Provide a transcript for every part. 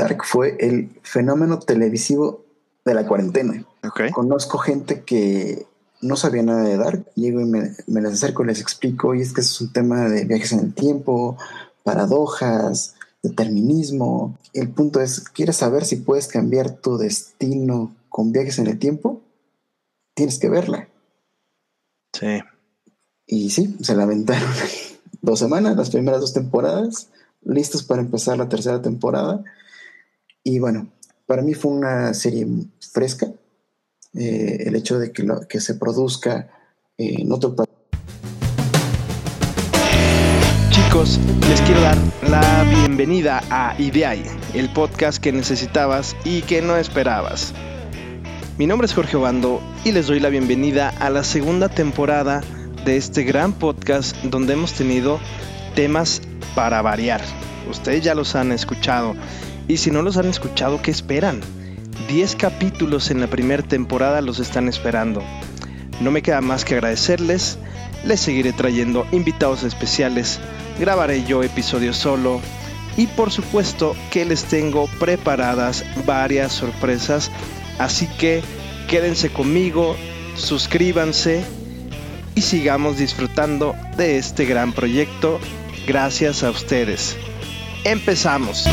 Dark fue el fenómeno televisivo de la cuarentena. Conozco gente que no sabía nada de Dark, llego y me, me les acerco y les explico, y es que es un tema de viajes en el tiempo, paradojas, determinismo. El punto es, ¿quieres saber si puedes cambiar tu destino con viajes en el tiempo? Tienes que verla. Sí. Y sí, se lamentaron dos semanas, las primeras dos temporadas, listos para empezar la tercera temporada. Y bueno, para mí fue una serie fresca. Eh, el hecho de que, que se produzca en otro país Chicos, les quiero dar la bienvenida a Ideai, el podcast que necesitabas y que no esperabas. Mi nombre es Jorge Obando y les doy la bienvenida a la segunda temporada de este gran podcast donde hemos tenido temas para variar. Ustedes ya los han escuchado y si no los han escuchado, ¿qué esperan? 10 capítulos en la primera temporada los están esperando. No me queda más que agradecerles, les seguiré trayendo invitados especiales grabaré yo episodios solo y por supuesto que les tengo preparadas varias sorpresas, así que quédense conmigo, suscríbanse y sigamos disfrutando de este gran proyecto gracias a ustedes. Empezamos.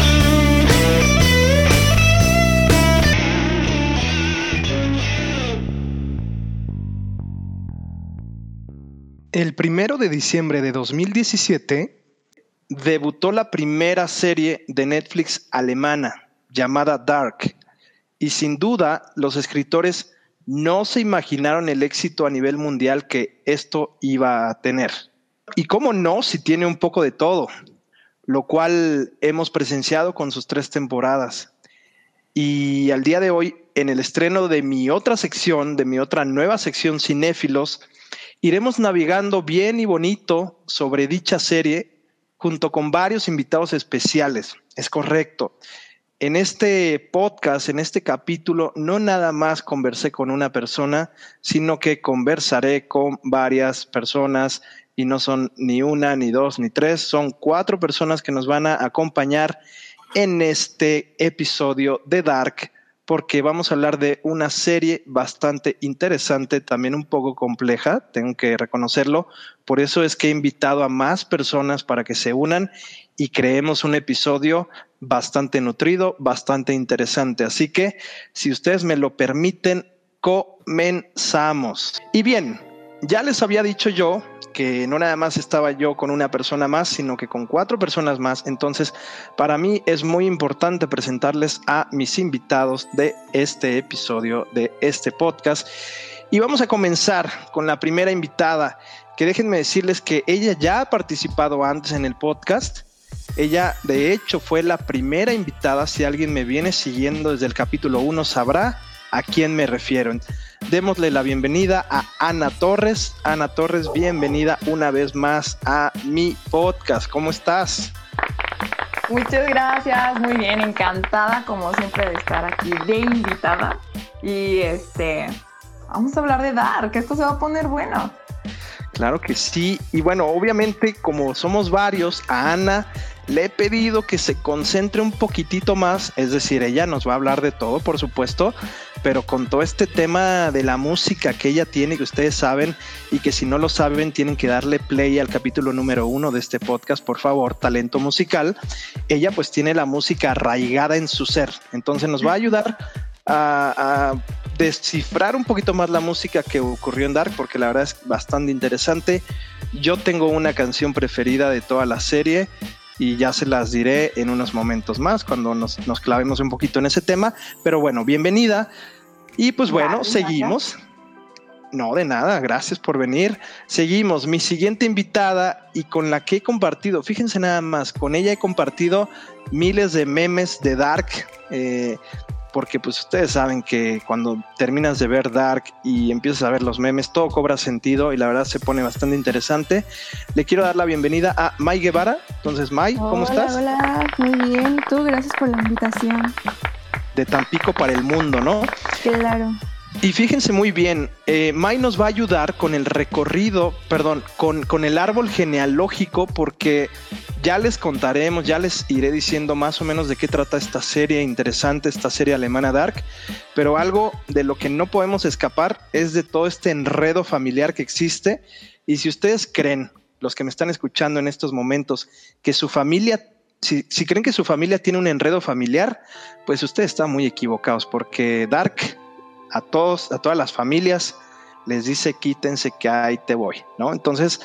El primero de diciembre de 2017 debutó la primera serie de Netflix alemana llamada Dark y sin duda los escritores no se imaginaron el éxito a nivel mundial que esto iba a tener. Y cómo no, si tiene un poco de todo, lo cual hemos presenciado con sus tres temporadas. Y al día de hoy, en el estreno de mi otra sección, de mi otra nueva sección Cinéfilos, Iremos navegando bien y bonito sobre dicha serie junto con varios invitados especiales. Es correcto. En este podcast, en este capítulo, no nada más conversé con una persona, sino que conversaré con varias personas y no son ni una, ni dos, ni tres, son cuatro personas que nos van a acompañar en este episodio de Dark porque vamos a hablar de una serie bastante interesante, también un poco compleja, tengo que reconocerlo. Por eso es que he invitado a más personas para que se unan y creemos un episodio bastante nutrido, bastante interesante. Así que, si ustedes me lo permiten, comenzamos. Y bien, ya les había dicho yo que no nada más estaba yo con una persona más, sino que con cuatro personas más. Entonces, para mí es muy importante presentarles a mis invitados de este episodio, de este podcast. Y vamos a comenzar con la primera invitada, que déjenme decirles que ella ya ha participado antes en el podcast. Ella, de hecho, fue la primera invitada. Si alguien me viene siguiendo desde el capítulo 1, sabrá a quién me refiero. Démosle la bienvenida a Ana Torres. Ana Torres, bienvenida una vez más a mi podcast. ¿Cómo estás? Muchas gracias, muy bien, encantada como siempre de estar aquí de invitada. Y este, vamos a hablar de Dark, esto se va a poner bueno. Claro que sí, y bueno, obviamente como somos varios, a Ana le he pedido que se concentre un poquitito más, es decir, ella nos va a hablar de todo, por supuesto, pero con todo este tema de la música que ella tiene, que ustedes saben, y que si no lo saben, tienen que darle play al capítulo número uno de este podcast, por favor, talento musical, ella pues tiene la música arraigada en su ser, entonces nos va a ayudar a, descifrar un poquito más la música que ocurrió en Dark, porque la verdad es bastante interesante. Yo tengo una canción preferida de toda la serie y ya se las diré en unos momentos más cuando nos, clavemos un poquito en ese tema. Pero bueno, bienvenida. Y pues bueno, seguimos. No, de nada, gracias por venir. Seguimos. Mi siguiente invitada y con la que he compartido, fíjense nada más, con ella he compartido miles de memes de Dark. Eh, porque pues ustedes saben que cuando terminas de ver Dark y empiezas a ver los memes, todo cobra sentido y la verdad se pone bastante interesante. Le quiero dar la bienvenida a Mai Guevara. Entonces, Mai, ¿cómo estás? Hola, muy bien. Tú, gracias por la invitación. De Tampico para el mundo, ¿no? Claro. Y fíjense muy bien, eh, Mai nos va a ayudar con el recorrido, perdón, con, con el árbol genealógico, porque ya les contaremos, ya les iré diciendo más o menos de qué trata esta serie interesante, esta serie alemana Dark, pero algo de lo que no podemos escapar es de todo este enredo familiar que existe. Y si ustedes creen, los que me están escuchando en estos momentos, que su familia si, si, creen que su familia tiene un enredo familiar, pues ustedes están muy equivocados porque Dark a todos, a todas las familias, les dice quítense que ahí te voy, ¿no? Entonces,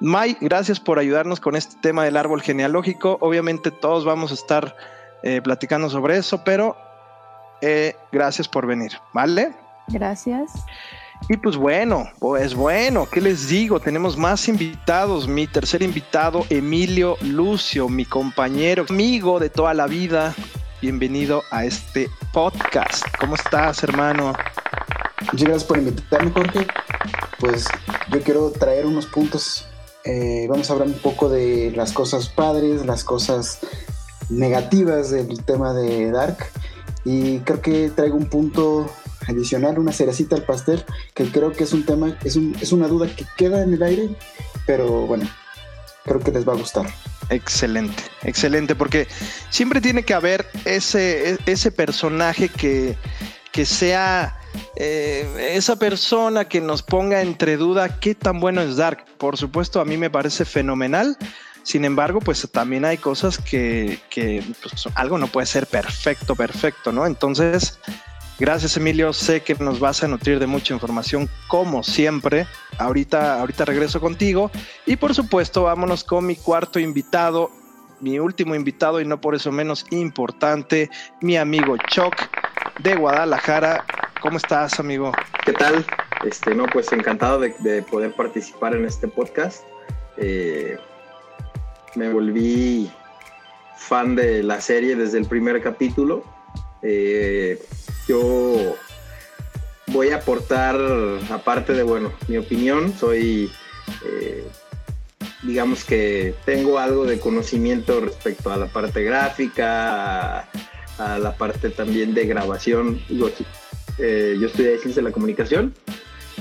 May, gracias por ayudarnos con este tema del árbol genealógico. Obviamente todos vamos a estar eh, platicando sobre eso, pero eh, gracias por venir, ¿vale? Gracias. Y pues bueno, pues bueno, ¿qué les digo? Tenemos más invitados. Mi tercer invitado, Emilio Lucio, mi compañero, amigo de toda la vida, bienvenido a este podcast. ¿Cómo estás, hermano? Muchas gracias por invitarme, Jorge. Pues yo quiero traer unos puntos. Eh, vamos a hablar un poco de las cosas padres, las cosas negativas del tema de Dark. Y creo que traigo un punto adicional, una cerecita al pastel, que creo que es un tema, es, un, es una duda que queda en el aire, pero bueno, creo que les va a gustar. Excelente, excelente, porque siempre tiene que haber ese, e, ese personaje que, que sea eh, esa persona que nos ponga entre duda qué tan bueno es Dark. Por supuesto, a mí me parece fenomenal. Sin embargo, pues también hay cosas que, que pues, algo no puede ser perfecto, perfecto, ¿no? Entonces, Gracias Emilio, sé que nos vas a nutrir de mucha información como siempre. Ahorita, ahorita regreso contigo y por supuesto vámonos con mi cuarto invitado, mi último invitado y no por eso menos importante, mi amigo Choc de Guadalajara. ¿Cómo estás amigo? ¿Qué tal? Este, no, pues encantado de, poder participar en este podcast. Eh, me volví fan de la serie desde el primer capítulo. Eh, yo voy a aportar, aparte de, bueno, mi opinión, soy, eh, digamos que tengo algo de conocimiento respecto a la parte gráfica, a, la parte también de grabación. Eh, yo estudié ciencia de la comunicación.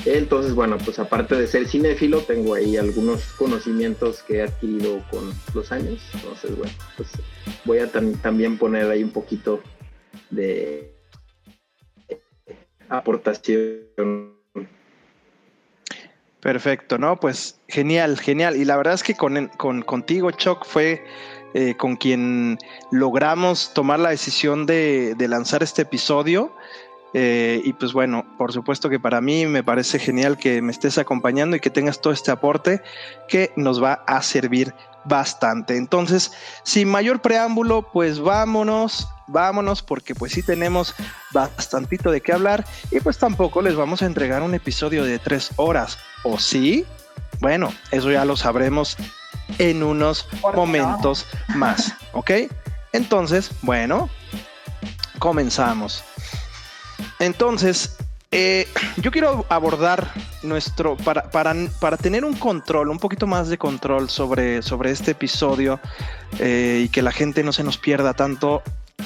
Entonces, bueno, pues aparte de ser cinéfilo, tengo ahí algunos conocimientos que he adquirido con los años. Entonces, bueno, pues voy a también poner ahí un poquito de aportación. Perfecto, ¿no? Pues genial, genial. Y la verdad es que con, contigo, Choc, fue eh, con quien logramos tomar la decisión de, lanzar este episodio. Eh, y pues bueno, por supuesto que para mí me parece genial que me estés acompañando y que tengas todo este aporte que nos va a servir bastante. Entonces, sin mayor preámbulo, pues vámonos vámonos porque pues sí tenemos bastantito de qué hablar y pues tampoco les vamos a entregar un episodio de tres horas, ¿o sí? Bueno, eso ya lo sabremos en unos momentos más, ¿ok? Entonces, bueno, comenzamos. Entonces, eh, yo quiero abordar nuestro, para, para, para, tener un control, un poquito más de control sobre, sobre este episodio eh, y que la gente no se nos pierda tanto,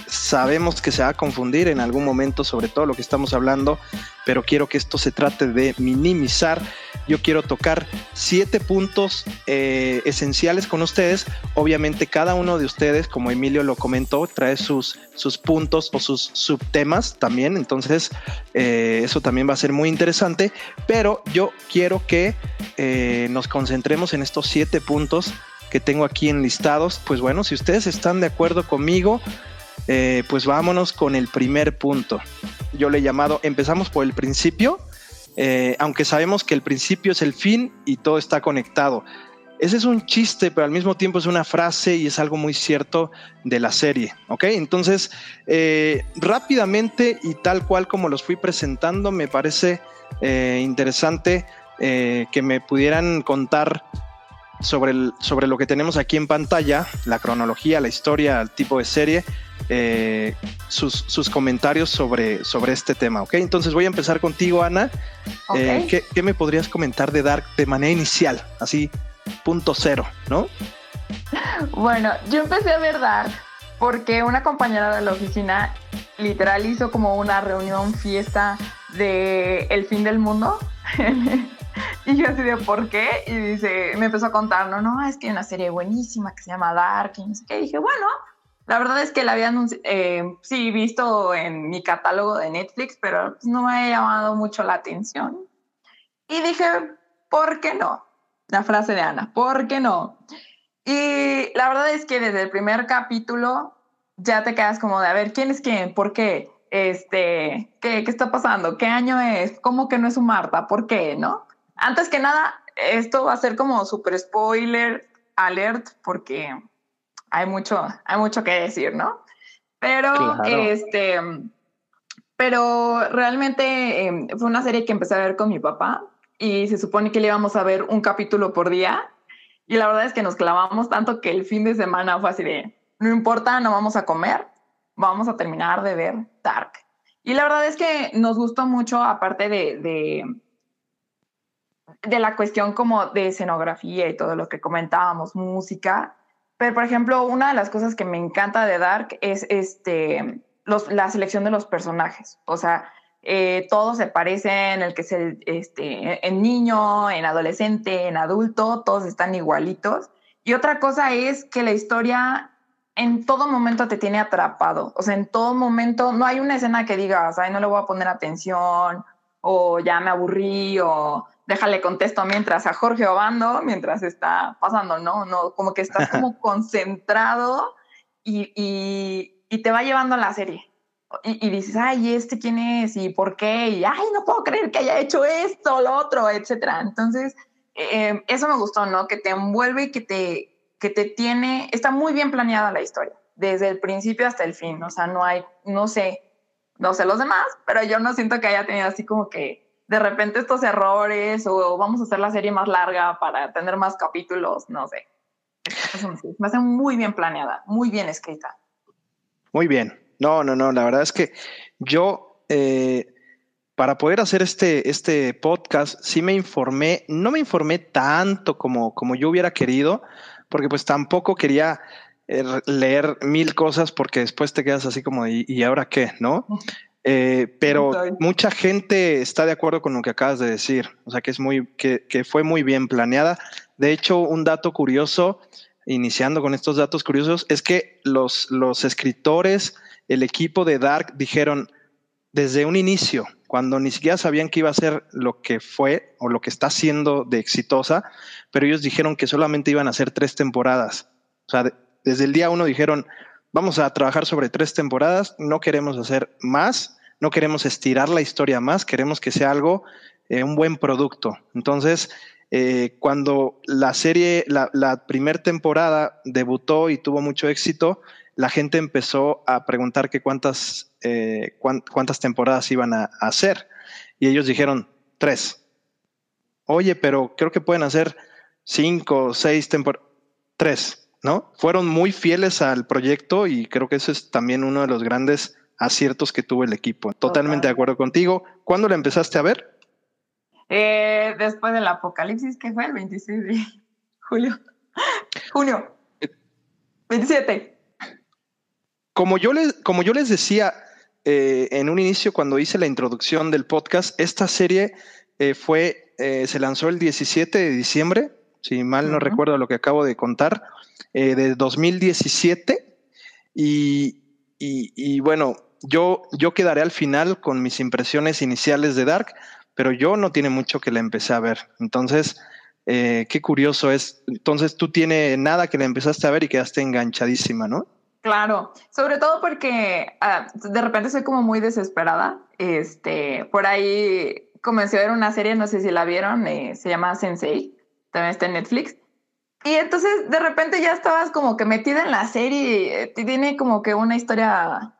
sabemos que se va a confundir en algún momento sobre todo lo que estamos hablando, pero quiero que esto se trate de minimizar. Yo quiero tocar siete puntos eh, esenciales con ustedes. Obviamente cada uno de ustedes, como Emilio lo comentó, trae sus, sus puntos o sus subtemas también. Entonces eh, eso también va a ser muy interesante. Pero yo quiero que eh, nos concentremos en estos siete puntos que tengo aquí enlistados. Pues bueno, si ustedes están de acuerdo conmigo, eh, pues vámonos con el primer punto. Yo le he llamado, empezamos por el principio, eh, aunque sabemos que el principio es el fin y todo está conectado. Ese es un chiste, pero al mismo tiempo es una frase y es algo muy cierto de la serie, ¿ok? Entonces, eh, rápidamente y tal cual como los fui presentando, me parece interesante que me pudieran contar sobre, sobre lo que tenemos aquí en pantalla, la cronología, la historia, el tipo de serie, eh, sus, comentarios sobre, sobre este tema, ¿ok? Entonces voy a empezar contigo, Ana. Eh, ¿qué, me podrías comentar de Dark de manera inicial? Así, punto cero, ¿no? Bueno, yo empecé a ver Dark porque una compañera de la oficina literal hizo como una reunión, fiesta de El fin del mundo. y yo así de, ¿por qué? Y dice, me empezó a contar, no, no, es que hay una serie buenísima que se llama Dark y no sé qué. Y dije, bueno, la verdad es que la había eh, sí visto en mi catálogo de Netflix, pero pues, no me ha llamado mucho la atención. Y dije, ¿por qué no? La frase de Ana, ¿por qué no? Y la verdad es que desde el primer capítulo ya te quedas como de, a ver, ¿quién es quién? ¿Por qué? Este, ¿qué, qué está pasando? ¿Qué año es? ¿Cómo que no es un Marta? ¿Por qué? ¿No? Antes que nada, esto va a ser como super spoiler alert porque hay mucho, hay mucho que decir, ¿no? Pero, este, pero realmente em, fue una serie que empecé a ver con mi papá y se supone que le íbamos a ver un capítulo por día. Y la verdad es que nos clavamos tanto que el fin de semana fue así de, no importa, no vamos a comer, vamos a terminar de ver Dark. Y la verdad es que nos gustó mucho, aparte de, de, de la cuestión como de escenografía y todo lo que comentábamos, música, pero, por ejemplo, una de las cosas que me encanta de Dark es este, la selección de los personajes. O sea, eh, todos se parecen, el que es este, en niño, en adolescente, en adulto, todos están igualitos. Y otra cosa es que la historia en todo momento te tiene atrapado. O sea, en todo momento no hay una escena que digas, ay, no le voy a poner atención, o ya me aburrí, o déjale contesto mientras a Jorge Obando, mientras está pasando, ¿no? No, como que estás como concentrado y, y, te va llevando a la serie. Y, dices, ay, ¿este quién es? ¿Y por qué? Y, ay, no puedo creer que haya hecho esto, lo otro, etcétera. Entonces, eh, eso me gustó, ¿no? Que te envuelve y que te, que te tiene, está muy bien planeada la historia, desde el principio hasta el fin. O sea, no hay, no sé, no sé los demás, pero yo no siento que haya tenido así como que de repente estos errores o vamos a hacer la serie más larga para tener más capítulos, no sé. Me hace muy bien planeada, muy bien escrita. Muy bien. No, no, no, la verdad es que yo, eh, para poder hacer este, este podcast, sí me informé, no me informé tanto como, como yo hubiera querido, porque pues tampoco quería eh, leer mil cosas porque después te quedas así como, ¿y, y ahora qué? ¿No? Eh, pero mucha gente está de acuerdo con lo que acabas de decir, o sea que es muy, que, fue muy bien planeada. De hecho, un dato curioso, iniciando con estos datos curiosos, es que los, los escritores, el equipo de Dark dijeron desde un inicio, cuando ni siquiera sabían que iba a ser lo que fue o lo que está siendo de exitosa, pero ellos dijeron que solamente iban a ser tres temporadas. O sea, desde el día uno dijeron, vamos a trabajar sobre tres temporadas, no queremos hacer más no queremos estirar la historia más, queremos que sea algo, eh, un buen producto. Entonces, eh, cuando la serie, la, primera temporada debutó y tuvo mucho éxito, la gente empezó a preguntar que cuántas, eh, cuántas temporadas iban a, hacer. Y ellos dijeron, tres. Oye, pero creo que pueden hacer cinco, seis temporadas. Tres, ¿no? Fueron muy fieles al proyecto y creo que eso es también uno de los grandes aciertos que tuvo el equipo. Totalmente de acuerdo contigo. ¿Cuándo la empezaste a ver? Eh, después del apocalipsis, que fue el 26 de julio. Junio. 27. Como yo les, como yo les decía eh, en un inicio, cuando hice la introducción del podcast, esta serie eh, fue, se lanzó el 17 de diciembre, si mal no recuerdo lo que acabo de contar, de 2017. Y, y, bueno, yo, yo quedaré al final con mis impresiones iniciales de Dark, pero yo no tiene mucho que la empecé a ver. Entonces, eh, qué curioso es. Entonces, tú tiene nada que la empezaste a ver y quedaste enganchadísima, ¿no? Claro, sobre todo porque ah, de repente soy como muy desesperada. Este, por ahí comencé a ver una serie, no sé si la vieron, eh, se llama Sensei, también está en Netflix. Y entonces de repente ya estabas como que metida en la serie, eh, tiene como que una historia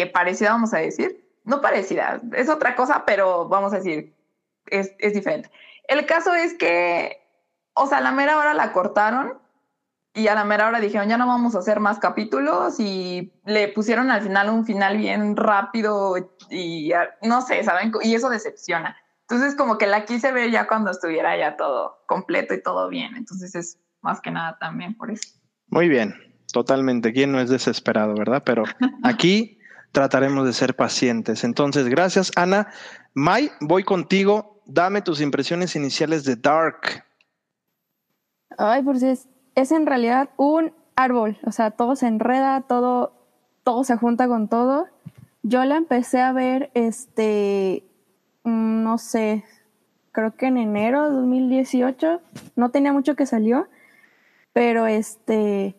eh, parecida, vamos a decir. No parecida, es otra cosa, pero vamos a decir, es, es diferente. El caso es que, o sea, a la mera hora la cortaron y a la mera hora dijeron, ya no vamos a hacer más capítulos y le pusieron al final un final bien rápido y no sé, ¿saben? Y eso decepciona. Entonces como que la quise ver ya cuando estuviera ya todo completo y todo bien. Entonces es más que nada también por eso. Muy bien, totalmente. ¿Quién no es desesperado, verdad? Pero aquí trataremos de ser pacientes. Entonces, gracias, Ana. Mai, voy contigo. Dame tus impresiones iniciales de Dark. Ay, pues es, es en realidad un árbol. O sea, todo se enreda, todo, todo se junta con todo. Yo la empecé a ver, este, mm, no sé, creo que en enero de 2018. No tenía mucho que salió, pero este,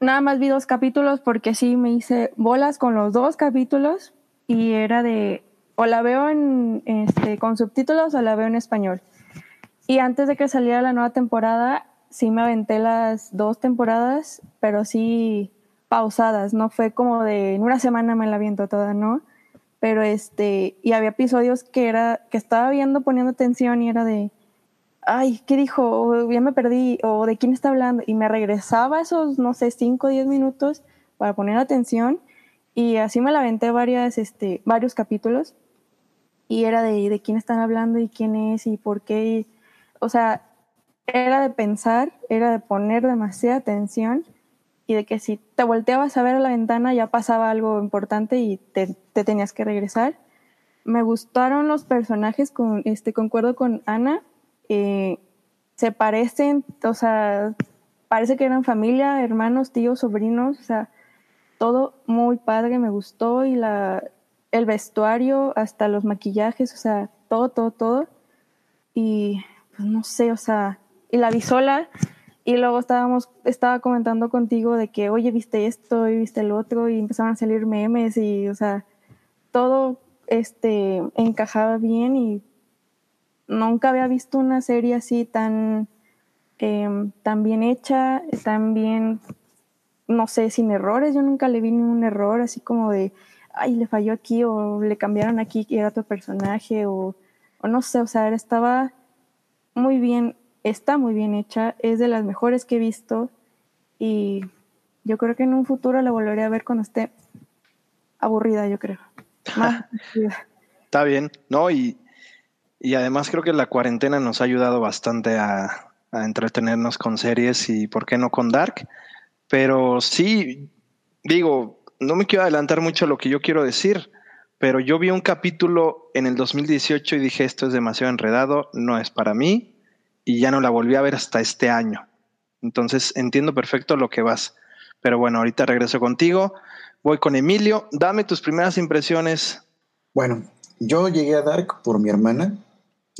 nada más vi dos capítulos porque sí me hice bolas con los dos capítulos y era de o la veo en, este, con subtítulos o la veo en español. Y antes de que saliera la nueva temporada, sí me aventé las dos temporadas, pero sí pausadas, no fue como de en una semana me la aviento toda, ¿no? Pero este, y había episodios que era, que estaba viendo, poniendo atención y era de, ay, ¿qué dijo? O ya me perdí, o de quién está hablando. Y me regresaba esos, no sé, 5 o 10 minutos para poner atención. Y así me la aventé varias, este, varios capítulos. Y era de, de quién están hablando y quién es y por qué. o sea, era de pensar, era de poner demasiada atención y de que si te volteabas a ver a la ventana ya pasaba algo importante y te, te tenías que regresar. Me gustaron los personajes, con, este, concuerdo con Ana, eh, se parecen, o sea, parece que eran familia, hermanos, tíos, sobrinos, o sea, todo muy padre, me gustó y la, el vestuario, hasta los maquillajes, o sea, todo, todo, todo. Y pues no sé, o sea, y la vi sola y luego estábamos, estaba comentando contigo de que, oye, viste esto y viste el otro y empezaron a salir memes y, o sea, todo este encajaba bien y nunca había visto una serie así tan, em, tan bien hecha, tan bien, no sé, sin errores. Yo nunca le vi ningún error, así como de, ay, le falló aquí o le cambiaron aquí y era otro personaje o, o no sé, o sea, estaba muy bien, está muy bien hecha, es de las mejores que he visto y yo creo que en un futuro la volveré a ver cuando esté aburrida, yo creo. Está bien, ¿no? Y y además creo que la cuarentena nos ha ayudado bastante a, entretenernos con series y por qué no con Dark. Pero sí, digo, no me quiero adelantar mucho a lo que yo quiero decir, pero yo vi un capítulo en el 2018 y dije, esto es demasiado enredado, no es para mí, y ya no la volví a ver hasta este año. Entonces entiendo perfecto lo que vas. Pero bueno, ahorita regreso contigo. Voy con Emilio. Dame tus primeras impresiones. Bueno, yo llegué a Dark por mi hermana.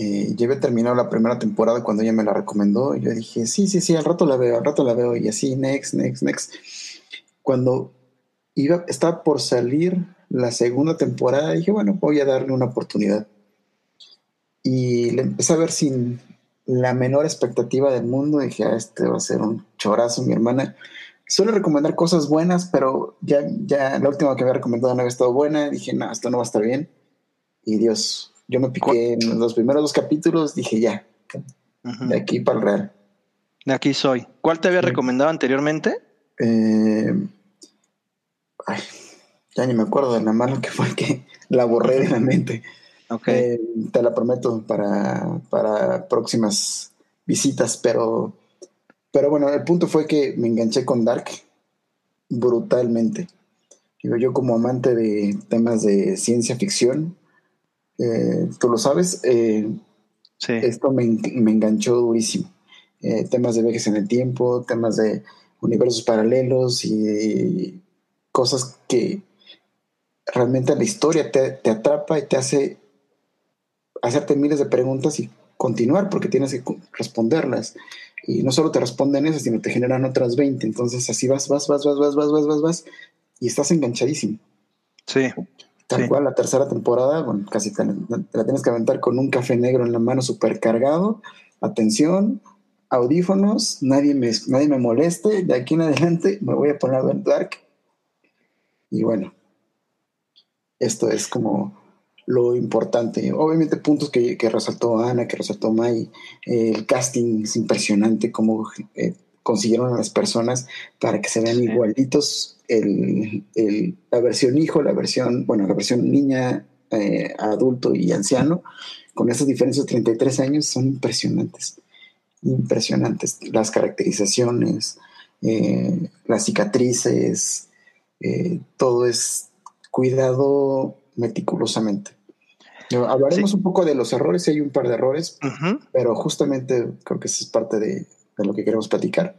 Eh, ya había terminado la primera temporada cuando ella me la recomendó. Y yo dije, sí, sí, sí, al rato la veo, al rato la veo. Y así, next, next, next. Cuando iba, estaba por salir la segunda temporada, dije, bueno, voy a darle una oportunidad. Y le empecé a ver sin la menor expectativa del mundo. Dije, ah, este va a ser un chorazo, mi hermana. Suele recomendar cosas buenas, pero ya, ya la última que había recomendado no había estado buena. Dije, no, esto no va a estar bien. Y Dios, yo me piqué en los primeros dos capítulos, dije ya, de aquí para el real. De aquí soy. ¿Cuál te había recomendado anteriormente? Eh, ay, ya ni me acuerdo de la mano que fue que la borré de la mente. Okay. Eh, te la prometo para, para próximas visitas, pero, pero bueno, el punto fue que me enganché con Dark brutalmente. Digo, yo como amante de temas de ciencia ficción, eh, tú lo sabes, eh, esto me, enganchó durísimo. Eh, temas de viajes en el tiempo, temas de universos paralelos y cosas que realmente la historia te, atrapa y te hace hacerte miles de preguntas y continuar porque tienes que responderlas. Y no solo te responden esas, sino te generan otras 20. Entonces así vas, vas, vas, vas, vas, vas, vas, vas, vas y estás enganchadísimo. Sí. Tal cual, la tercera temporada, bueno, casi te, la tienes que aventar con un café negro en la mano súper cargado. Atención, audífonos, nadie me, nadie me moleste. De aquí en adelante me voy a poner a ver Dark. Y bueno, esto es como lo importante. Obviamente puntos que, resaltó Ana, que resaltó Mai. el casting es impresionante, cómo eh, consiguieron a las personas para que se vean igualitos el, la versión hijo, la versión, bueno, la versión niña, eh, adulto y anciano, con esas diferencias de 33 años, son impresionantes. Impresionantes. Las caracterizaciones, eh, las cicatrices, eh, todo es cuidado meticulosamente. Hablaremos un poco de los errores, si hay un par de errores, pero justamente creo que eso es parte de, de, lo que queremos platicar.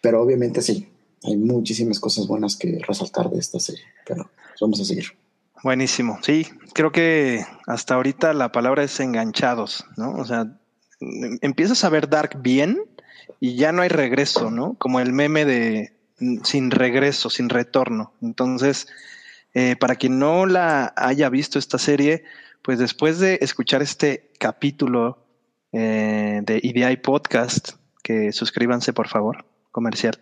Pero obviamente sí, hay muchísimas cosas buenas que resaltar de esta serie, pero vamos a seguir. Buenísimo, sí, creo que hasta ahorita la palabra es enganchados, ¿no? O sea, empiezas a ver Dark bien y ya no hay regreso, ¿no? Como el meme de sin regreso, sin retorno. Entonces, eh, para quien no la haya visto esta serie, pues después de escuchar este capítulo eh, de EDI Podcast, que suscríbanse por favor, comercial,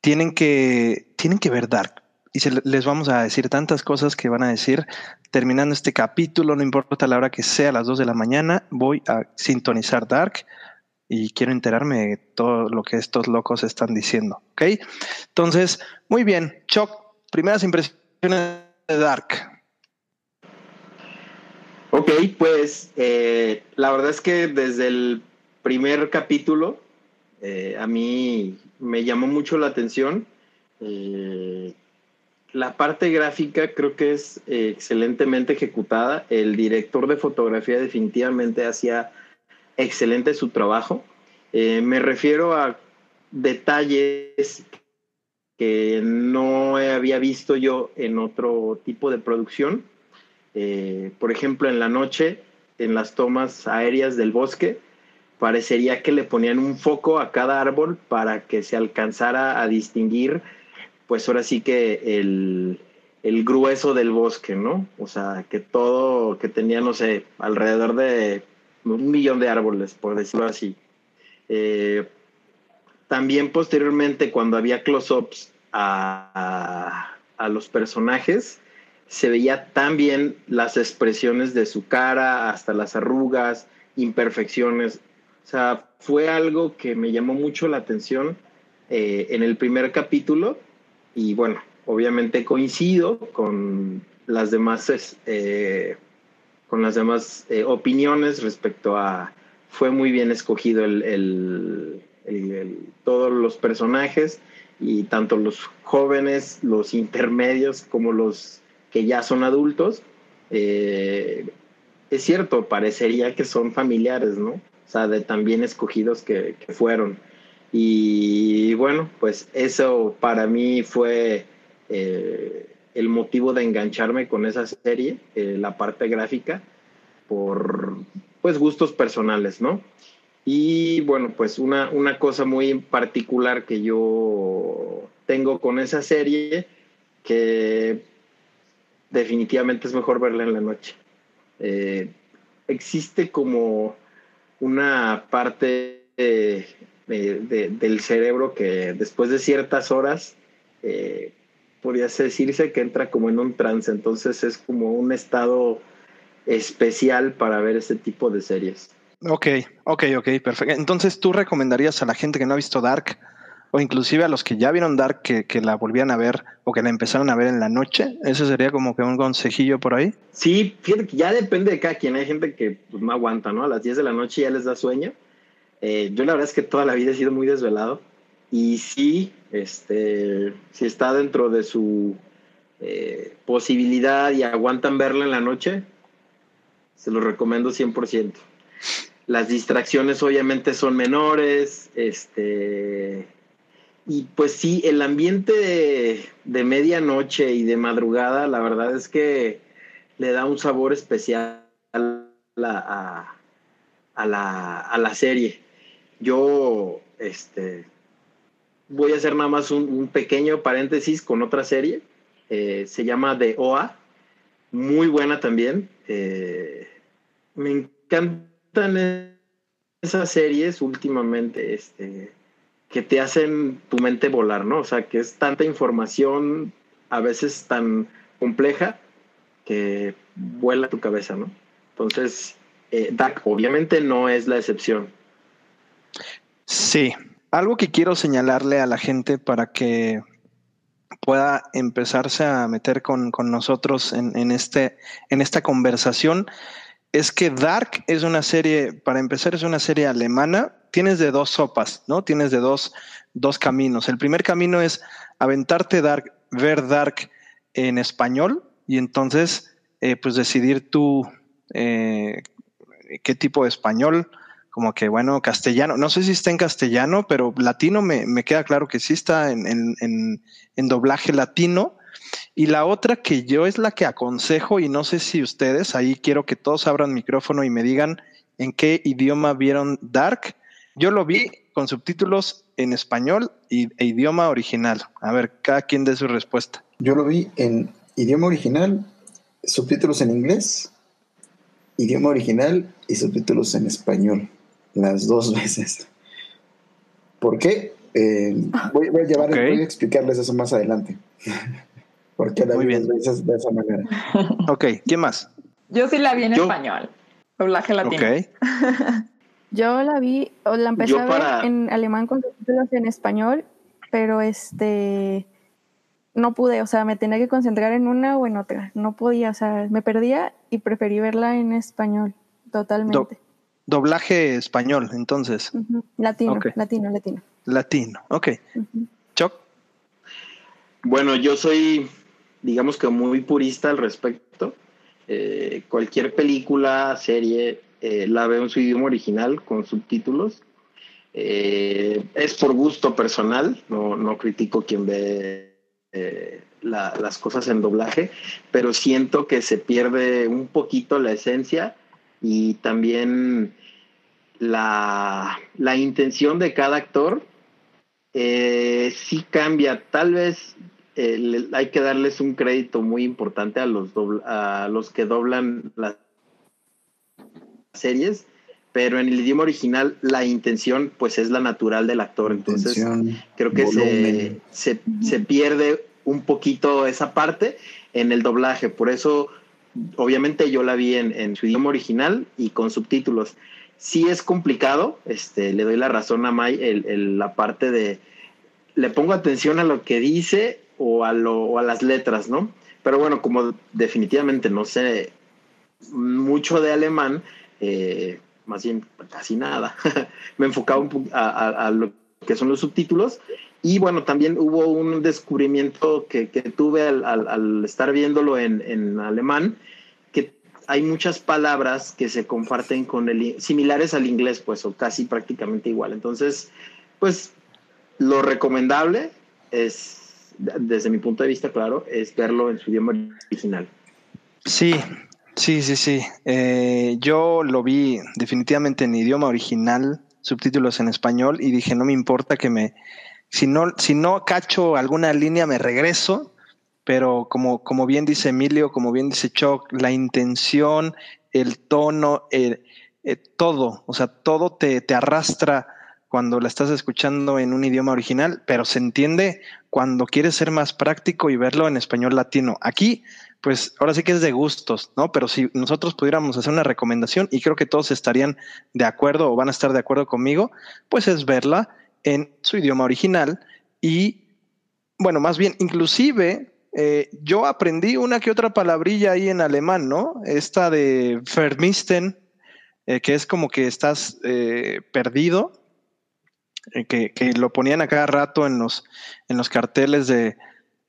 tienen que, tienen que ver Dark. Y se, les vamos a decir tantas cosas que van a decir terminando este capítulo, no importa la hora que sea, a las 2 de la mañana, voy a sintonizar Dark y quiero enterarme de todo lo que estos locos están diciendo. ¿Ok? Entonces, muy bien. Choc, primeras impresiones de Dark. Ok, pues eh, la verdad es que desde el primer capítulo eh, a mí me llamó mucho la atención. Eh, la parte gráfica creo que es excelentemente ejecutada. El director de fotografía definitivamente hacía excelente su trabajo. me refiero a detalles que no había visto yo en otro tipo de producción. Eh, por ejemplo, en la noche, en las tomas aéreas del bosque, parecería que le ponían un foco a cada árbol para que se alcanzara a distinguir, pues ahora sí que el, grueso del bosque, ¿no? O sea, que todo, que tenía, no sé, alrededor de un millón de árboles, por decirlo así. Eh, también posteriormente, cuando había close-ups a, los personajes, se veía tan bien las expresiones de su cara, hasta las arrugas, imperfecciones. O sea, fue algo que me llamó mucho la atención eh, en el primer capítulo y bueno, obviamente coincido con las demás, eh, con las demás eh, opiniones respecto a fue muy bien escogido el, todos los personajes y tanto los jóvenes, los intermedios como los que ya son adultos, es cierto, parecería que son familiares, ¿no? O sea, de tan bien escogidos que, fueron. Y bueno, pues eso para mí fue eh, el motivo de engancharme con esa serie, eh, la parte gráfica, por pues gustos personales, ¿no? Y bueno, pues una, una cosa muy particular que yo tengo con esa serie, que definitivamente es mejor verla en la noche. Eh, existe como una parte del cerebro que después de ciertas horas eh, podría decirse que entra como en un trance, entonces es como un estado especial para ver este tipo de series. Ok, ok, ok, perfecto. Entonces, ¿tú recomendarías a la gente que no ha visto Dark o inclusive a los que ya vieron Dark que, la volvían a ver o que la empezaron a ver en la noche? ¿Ese sería como que un consejillo por ahí? Sí, fíjate que ya depende de cada quien. Hay gente que pues, no aguanta, ¿no? A las 10 de la noche ya les da sueño. Eh, yo la verdad es que toda la vida he sido muy desvelado y sí, este, si está dentro de su eh, posibilidad y aguantan verla en la noche, se lo recomiendo 100%. Las distracciones obviamente son menores, este, y pues sí, el ambiente de, medianoche y de madrugada, la verdad es que le da un sabor especial a la, a, la, serie. Yo, este, voy a hacer nada más un, pequeño paréntesis con otra serie, eh, se llama The OA, muy buena también. Eh, me encanta esas series últimamente, este, que te hacen tu mente volar, ¿no? O sea, que es tanta información, a veces tan compleja, que vuela tu cabeza, ¿no? Entonces, eh, DAC obviamente no es la excepción. Sí, algo que quiero señalarle a la gente para que pueda empezarse a meter con, nosotros en, en, este, en esta conversación es que Dark es una serie, para empezar, es una serie alemana. Tienes de dos sopas, ¿no? Tienes de dos, dos caminos. El primer camino es aventarte Dark, ver Dark en español y entonces eh, pues decidir tú eh, qué tipo de español, como que bueno, castellano, no sé si está en castellano, pero latino me, me queda claro que sí está en, en, en, doblaje latino. Y la otra que yo es la que aconsejo, y no sé si ustedes, ahí quiero que todos abran micrófono y me digan en qué idioma vieron Dark. Yo lo vi con subtítulos en español y, e idioma original. A ver, cada quien dé su respuesta. Yo lo vi en idioma original, subtítulos en inglés, idioma original y subtítulos en español las dos veces. ¿Por qué? Eh, voy, a llevar, voy a explicarles eso más adelante. Porque la vi de esa manera. ok, ¿quién más? Yo sí la vi en español, doblaje latino. Ok. Yo la vi, o la empecé a ver en alemán con subtítulos en español, pero este no pude, o sea, me tenía que concentrar en una o en otra. No podía, o sea, me perdía y preferí verla en español, totalmente. Doblaje español, entonces. Latino, latino, latino. Latino, ok. Choc. Bueno, yo soy, digamos que muy purista al respecto. Eh, cualquier película, serie, eh, la veo en su idioma original con subtítulos. Eh, es por gusto personal, no, no critico quien ve las cosas en doblaje, pero siento que se pierde un poquito la esencia y también la, intención de cada actor eh, sí cambia. Tal vez eh, hay que darles un crédito muy importante a los, a los que doblan las series, pero en el idioma original la intención pues es la natural del actor. Entonces creo que se, se, se pierde un poquito esa parte en el doblaje. Por eso obviamente yo la vi en, su idioma original y con subtítulos. Sí es complicado, este, le doy la razón a May, el, la parte de, le pongo atención a lo que dice o a, lo, a las letras, ¿no? Pero bueno, como definitivamente no sé mucho de alemán, eh, más bien casi nada, me enfocaba un a, a, lo que son los subtítulos. Y bueno, también hubo un descubrimiento que, que tuve al, al, estar viéndolo en, en alemán, hay muchas palabras que se comparten con el similares al inglés, pues, o casi prácticamente igual. Entonces, pues, lo recomendable es, desde mi punto de vista, claro, es verlo en su idioma original. Sí, sí, sí, sí. Eh, yo lo vi definitivamente en idioma original, subtítulos en español, y dije, no me importa que me, si no, si no cacho alguna línea, me regreso pero como, como bien dice Emilio, como bien dice Chuck, la intención, el tono, eh, todo, o sea, todo te, te, arrastra cuando la estás escuchando en un idioma original, pero se entiende cuando quieres ser más práctico y verlo en español latino. Aquí, pues ahora sí que es de gustos, ¿no? Pero si nosotros pudiéramos hacer una recomendación, y creo que todos estarían de acuerdo o van a estar de acuerdo conmigo, pues es verla en su idioma original y, bueno, más bien, inclusive eh, yo aprendí una que otra palabrilla ahí en alemán, ¿no? Esta de Vermisten, eh, que es como que estás eh, perdido, que, lo ponían a cada rato en los, en los carteles de,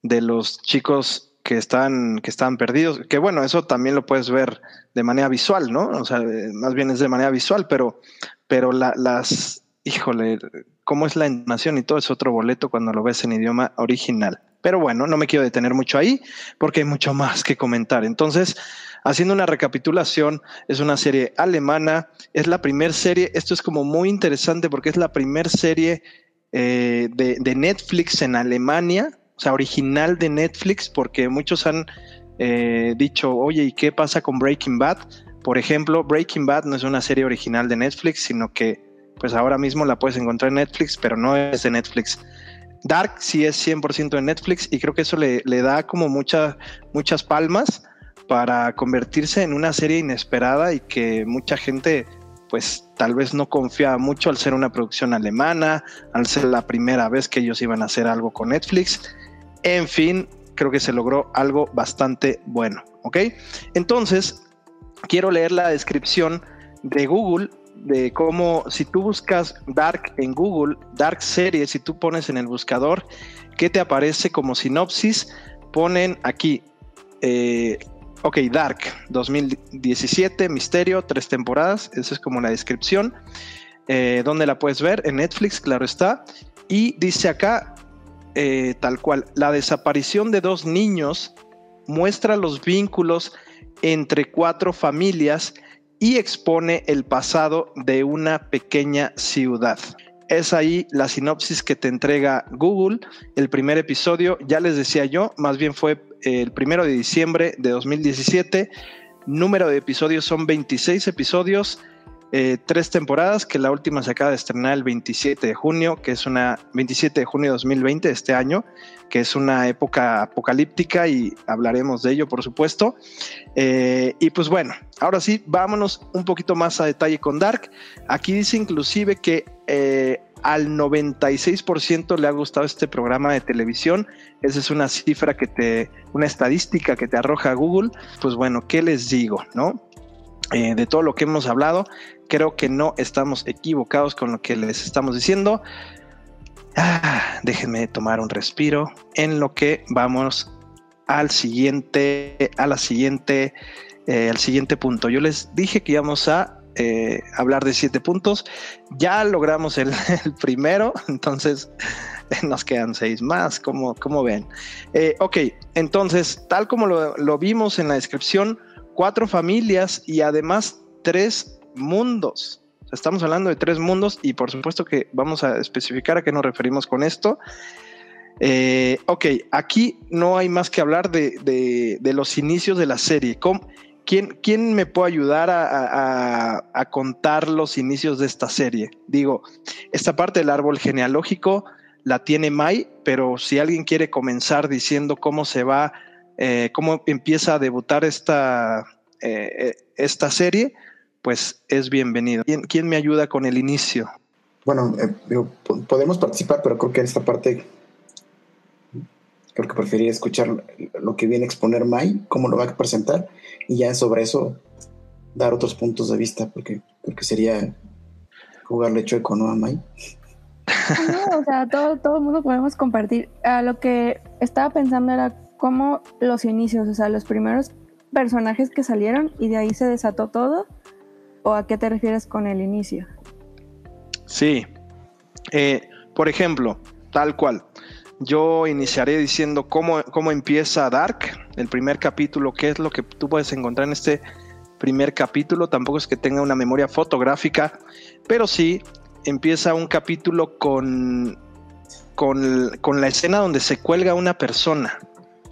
los chicos que están, que están perdidos. Que bueno, eso también lo puedes ver de manera visual, ¿no? O sea, más bien es de manera visual, pero, pero las, híjole, cómo es la animación y todo es otro boleto cuando lo ves en idioma original. Pero bueno, no me quiero detener mucho ahí porque hay mucho más que comentar. Entonces, haciendo una recapitulación, es una serie alemana, es la primera serie, esto es como muy interesante porque es la primera serie eh, de, Netflix en Alemania, o sea, original de Netflix, porque muchos han eh, dicho, oye, ¿y qué pasa con Breaking Bad? Por ejemplo, Breaking Bad no es una serie original de Netflix, sino que pues ahora mismo la puedes encontrar en Netflix, pero no es de Netflix. Dark sí es 100% de Netflix y creo que eso le, da como muchas muchas palmas para convertirse en una serie inesperada y que mucha gente pues tal vez no confía mucho al ser una producción alemana, al ser la primera vez que ellos iban a hacer algo con Netflix. En fin, creo que se logró algo bastante bueno, ¿ok? Entonces, quiero leer la descripción de Google de cómo si tú buscas Dark en Google, Dark Series, si tú pones en el buscador, ¿qué te aparece como sinopsis? Ponen aquí, Eh, ok, Dark 2017, Misterio, tres temporadas. Esa es como la descripción. Eh, ¿Dónde la puedes ver? En Netflix, claro está. Y dice acá, eh, tal cual, la desaparición de dos niños muestra los vínculos entre cuatro familias y expone el pasado de una pequeña ciudad. Es ahí la sinopsis que te entrega Google. El primer episodio, ya les decía yo, más bien fue el primero de diciembre de 2017. Número de episodios son 26 episodios. Eh, tres temporadas, que la última se acaba de estrenar el 27 de junio, que es una 27 de junio de 2020, este año, que es una época apocalíptica y hablaremos de ello, por supuesto. Eh, y pues bueno, ahora sí, vámonos un poquito más a detalle con Dark. Aquí dice inclusive que eh, al 96% le ha gustado este programa de televisión. Esa es una cifra que te, una estadística que te arroja Google. Pues bueno, ¿qué les digo? ¿No? de todo lo que hemos hablado, creo que no estamos equivocados con lo que les estamos diciendo. Ah, déjenme tomar un respiro en lo que vamos al siguiente, a la siguiente, eh, al siguiente punto. Yo les dije que íbamos a eh, hablar de siete puntos. Ya logramos el, primero, entonces nos quedan seis más, como, como ven. Eh, ok, entonces, tal como lo, lo vimos en la descripción, cuatro familias y además tres mundos. estamos hablando de tres mundos y por supuesto que vamos a especificar a qué nos referimos con esto. Eh, ok, aquí no hay más que hablar de, los inicios de la serie. quién, quién, me puede ayudar a, contar los inicios de esta serie? Digo, esta parte del árbol genealógico la tiene Mai, pero si alguien quiere comenzar diciendo cómo se va, eh, cómo empieza a debutar esta, eh, esta serie, pues es bienvenido. ¿Quién, me ayuda con el inicio? Bueno, eh, podemos participar, pero creo que en esta parte creo que preferiría escuchar lo que viene a exponer Mai, cómo lo va a presentar, y ya sobre eso dar otros puntos de vista, porque creo que sería jugarle chueco, ¿no? A Mai. No, o sea, todo, todo el mundo podemos compartir. A lo que estaba pensando era cómo los inicios, o sea, los primeros personajes que salieron y de ahí se desató todo ¿O a qué te refieres con el inicio? Sí. Eh, por ejemplo, tal cual. Yo iniciaré diciendo cómo, cómo empieza Dark, el primer capítulo, qué es lo que tú puedes encontrar en este primer capítulo. Tampoco es que tenga una memoria fotográfica, pero sí empieza un capítulo con, con, la escena donde se cuelga una persona.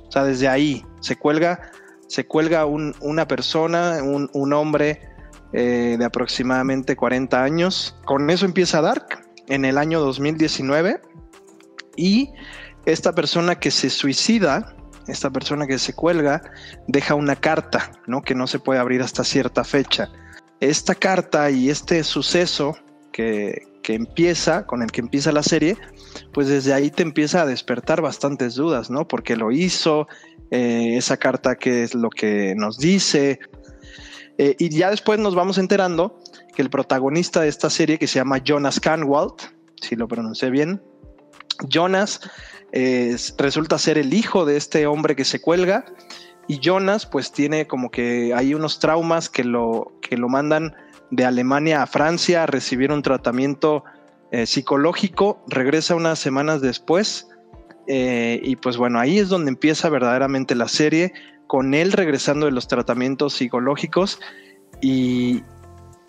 O sea, desde ahí se cuelga, se cuelga una persona, un, un hombre eh, de aproximadamente 40 años. Con eso empieza Dark en el año 2019 y esta persona que se suicida, esta persona que se cuelga, deja una carta, ¿no? Que no se puede abrir hasta cierta fecha. Esta carta y este suceso que, empieza, con el que empieza la serie, pues desde ahí te empieza a despertar bastantes dudas, ¿no? Porque lo hizo, eh, esa carta que es lo que nos dice, eh, y ya después nos vamos enterando que el protagonista de esta serie, que se llama Jonas Canwald, si lo pronuncié bien, Jonas resulta ser el hijo de este hombre que se cuelga y Jonas pues tiene como que hay unos traumas que lo, que lo mandan de Alemania a Francia a recibir un tratamiento eh, psicológico, regresa unas semanas después eh, y pues bueno, ahí es donde empieza verdaderamente la serie con él regresando de los tratamientos psicológicos y,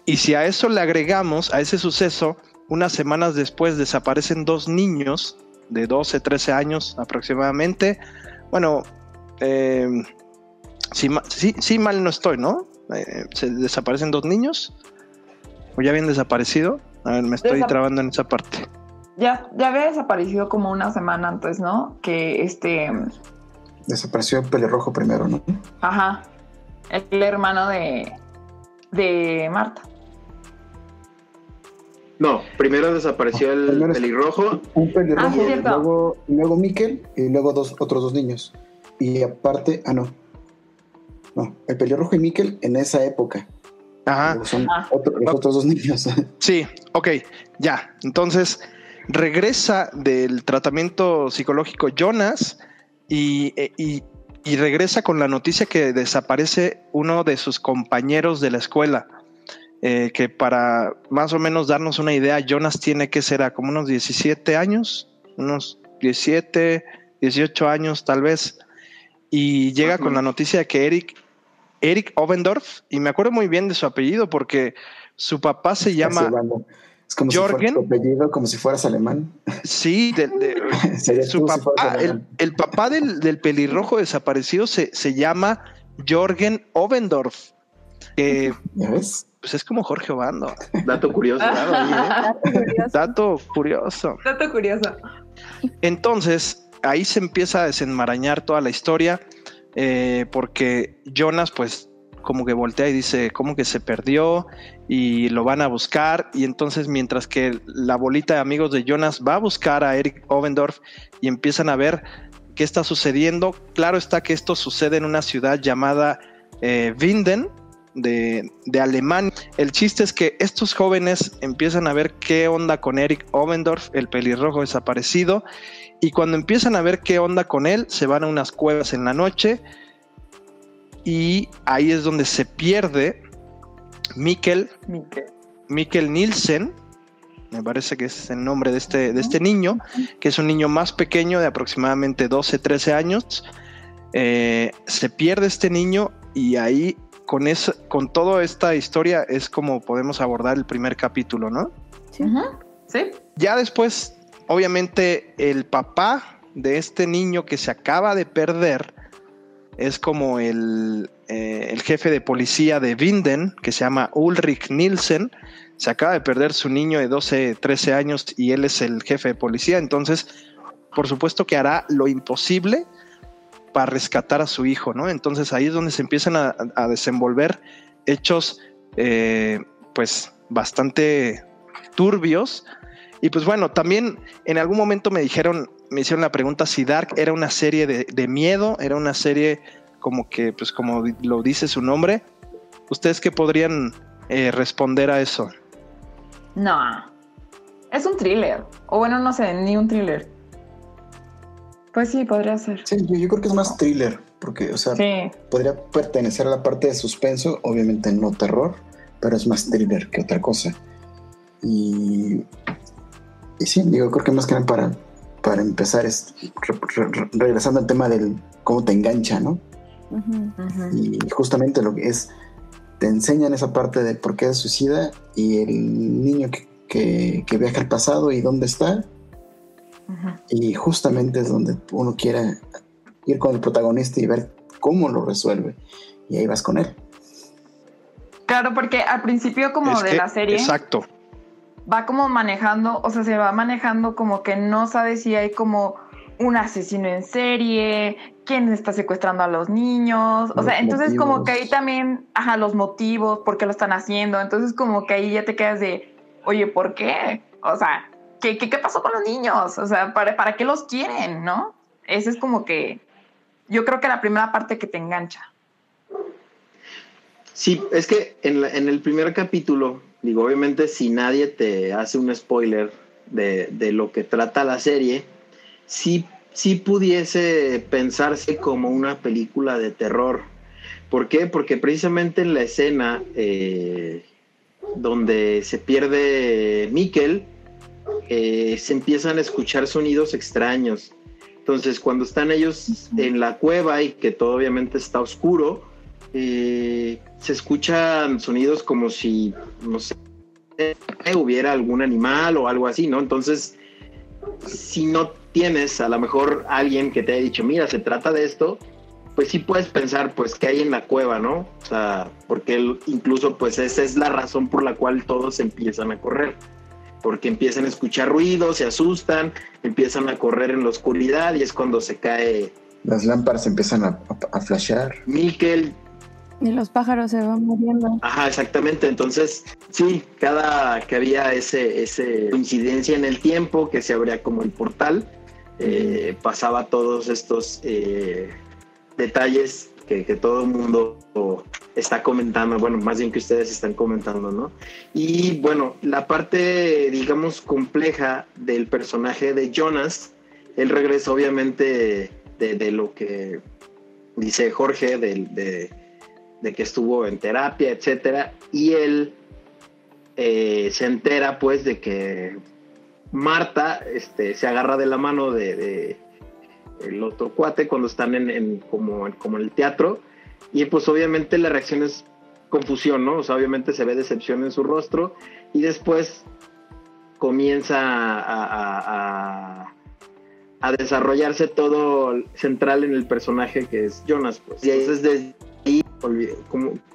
si a eso le agregamos, a ese suceso, unas semanas después desaparecen dos niños de 12, 13 años aproximadamente. Bueno, eh, sí, sí, mal no estoy, ¿no? Eh, se desaparecen dos niños. ¿O ya habían desaparecido? A ver, me estoy trabando en esa parte. Ya, ya había desaparecido como una semana antes, ¿no? Que este Desapareció el pelirrojo primero, ¿no? Ajá. El hermano de, de Marta. No, primero desapareció el pelirrojo. Un pelirrojo, ah, luego, luego Miquel y luego dos, otros dos niños. Y aparte, ah, no. No, el pelirrojo y Miquel en esa época. Ajá. Son ah. los otros dos niños. Sí, ok, ya. Entonces, regresa del tratamiento psicológico Jonas e, y, y regresa con la noticia que desaparece uno de sus compañeros de la escuela. Eh, que para más o menos darnos una idea, Jonas tiene que ser a como unos 17 años, unos 17, 18 años tal vez, y llega con la noticia de que Eric, Eric Obendorf, y me acuerdo muy bien de su apellido porque su papá se llama es como Jorgen. Si apellido, como si fueras alemán. Sí, su papá, el, papá del, pelirrojo desaparecido se, se llama Jorgen Obendorf. ¿Ya ves? Pues es como Jorge Obando. Dato curioso. ¿eh? Dato curioso. Dato curioso. Entonces, ahí se empieza a desenmarañar toda la historia, eh, porque Jonas, pues, como que voltea y dice, ¿cómo que se perdió? Y lo van a buscar. Y entonces, mientras que la bolita de amigos de Jonas va a buscar a Eric Ovendorf y empiezan a ver qué está sucediendo, claro está que esto sucede en una ciudad llamada eh, Winden, de, de, Alemania. El chiste es que estos jóvenes empiezan a ver qué onda con Eric Ovendorf, el pelirrojo desaparecido, y cuando empiezan a ver qué onda con él, se van a unas cuevas en la noche y ahí es donde se pierde Mikkel, Mikkel. Nielsen, me parece que es el nombre de este, de este niño, que es un niño más pequeño de aproximadamente 12, 13 años. Eh, se pierde este niño y ahí con, eso, con toda esta historia es como podemos abordar el primer capítulo, ¿no? Sí. sí. Ya después, obviamente, el papá de este niño que se acaba de perder es como el, eh, el, jefe de policía de Winden, que se llama Ulrich Nielsen. Se acaba de perder su niño de 12, 13 años y él es el jefe de policía. Entonces, por supuesto que hará lo imposible para rescatar a su hijo, ¿no? Entonces ahí es donde se empiezan a, desenvolver hechos, eh, pues, bastante turbios. Y pues bueno, también en algún momento me dijeron, me hicieron la pregunta si Dark era una serie de, miedo, era una serie como que, pues como lo dice su nombre. ¿Ustedes qué podrían eh, responder a eso? No, es un thriller. O bueno, no sé, ni un thriller. Pues sí, podría ser. Sí, yo, creo que es más thriller, porque, o sea, podría pertenecer a la parte de suspenso, obviamente no terror, pero es más thriller que otra cosa. Y, y sí, digo, creo que más que nada para para empezar, es regresando al tema del cómo te engancha, ¿no? Y justamente lo que es, te enseñan esa parte de por qué es suicida y el niño que, viaja al pasado y dónde está. Y justamente es donde uno quiere ir con el protagonista y ver cómo lo resuelve. Y ahí vas con él. Claro, porque al principio como de la serie. Exacto va como manejando, o sea, se va manejando como que no sabe si hay como un asesino en serie, quién está secuestrando a los niños, o sea, entonces como que ahí también, ajá, los motivos, por qué lo están haciendo, entonces como que ahí ya te quedas de, oye, ¿por qué? O sea, ¿qué, qué, pasó con los niños? O sea, ¿para, ¿para qué los quieren, no? Ese es como que, yo creo que la primera parte que te engancha. Sí, es que en, en el primer capítulo Digo, obviamente si nadie te hace un spoiler de, lo que trata la serie, sí, sí pudiese pensarse como una película de terror. ¿Por qué? Porque precisamente en la escena eh, donde se pierde Mikkel, eh, se empiezan a escuchar sonidos extraños. Entonces, cuando están ellos en la cueva y que todo obviamente está oscuro, eh, se escuchan sonidos como si, no sé, hubiera algún animal o algo así, ¿no? Entonces, si no tienes a lo mejor alguien que te haya dicho, mira, se trata de esto, pues sí puedes pensar, pues, qué hay en la cueva, ¿no? O sea, porque incluso, pues, esa es la razón por la cual todos empiezan a correr. Porque empiezan a escuchar ruidos, se asustan, empiezan a correr en la oscuridad y es cuando se cae. Las lámparas empiezan a, a, a flashear. Mikel y los pájaros se van muriendo. Ajá, exactamente. Entonces, sí, cada que había ese, ese coincidencia en el tiempo, que se abría como el portal, eh, pasaba todos estos eh, detalles que, todo el mundo está comentando, bueno, más bien que ustedes están comentando, ¿no? Y bueno, la parte, digamos, compleja del personaje de Jonas, él regresa obviamente de, de lo que dice Jorge, de, que estuvo en terapia, etcétera, y él eh, se entera pues de que Marta este, se agarra de la mano de, el otro cuate cuando están en, como, como en el teatro y pues obviamente la reacción es confusión, ¿no? O sea, obviamente se ve decepción en su rostro y después comienza a, a, desarrollarse todo central en el personaje que es Jonas. Pues. Y entonces desde ahí,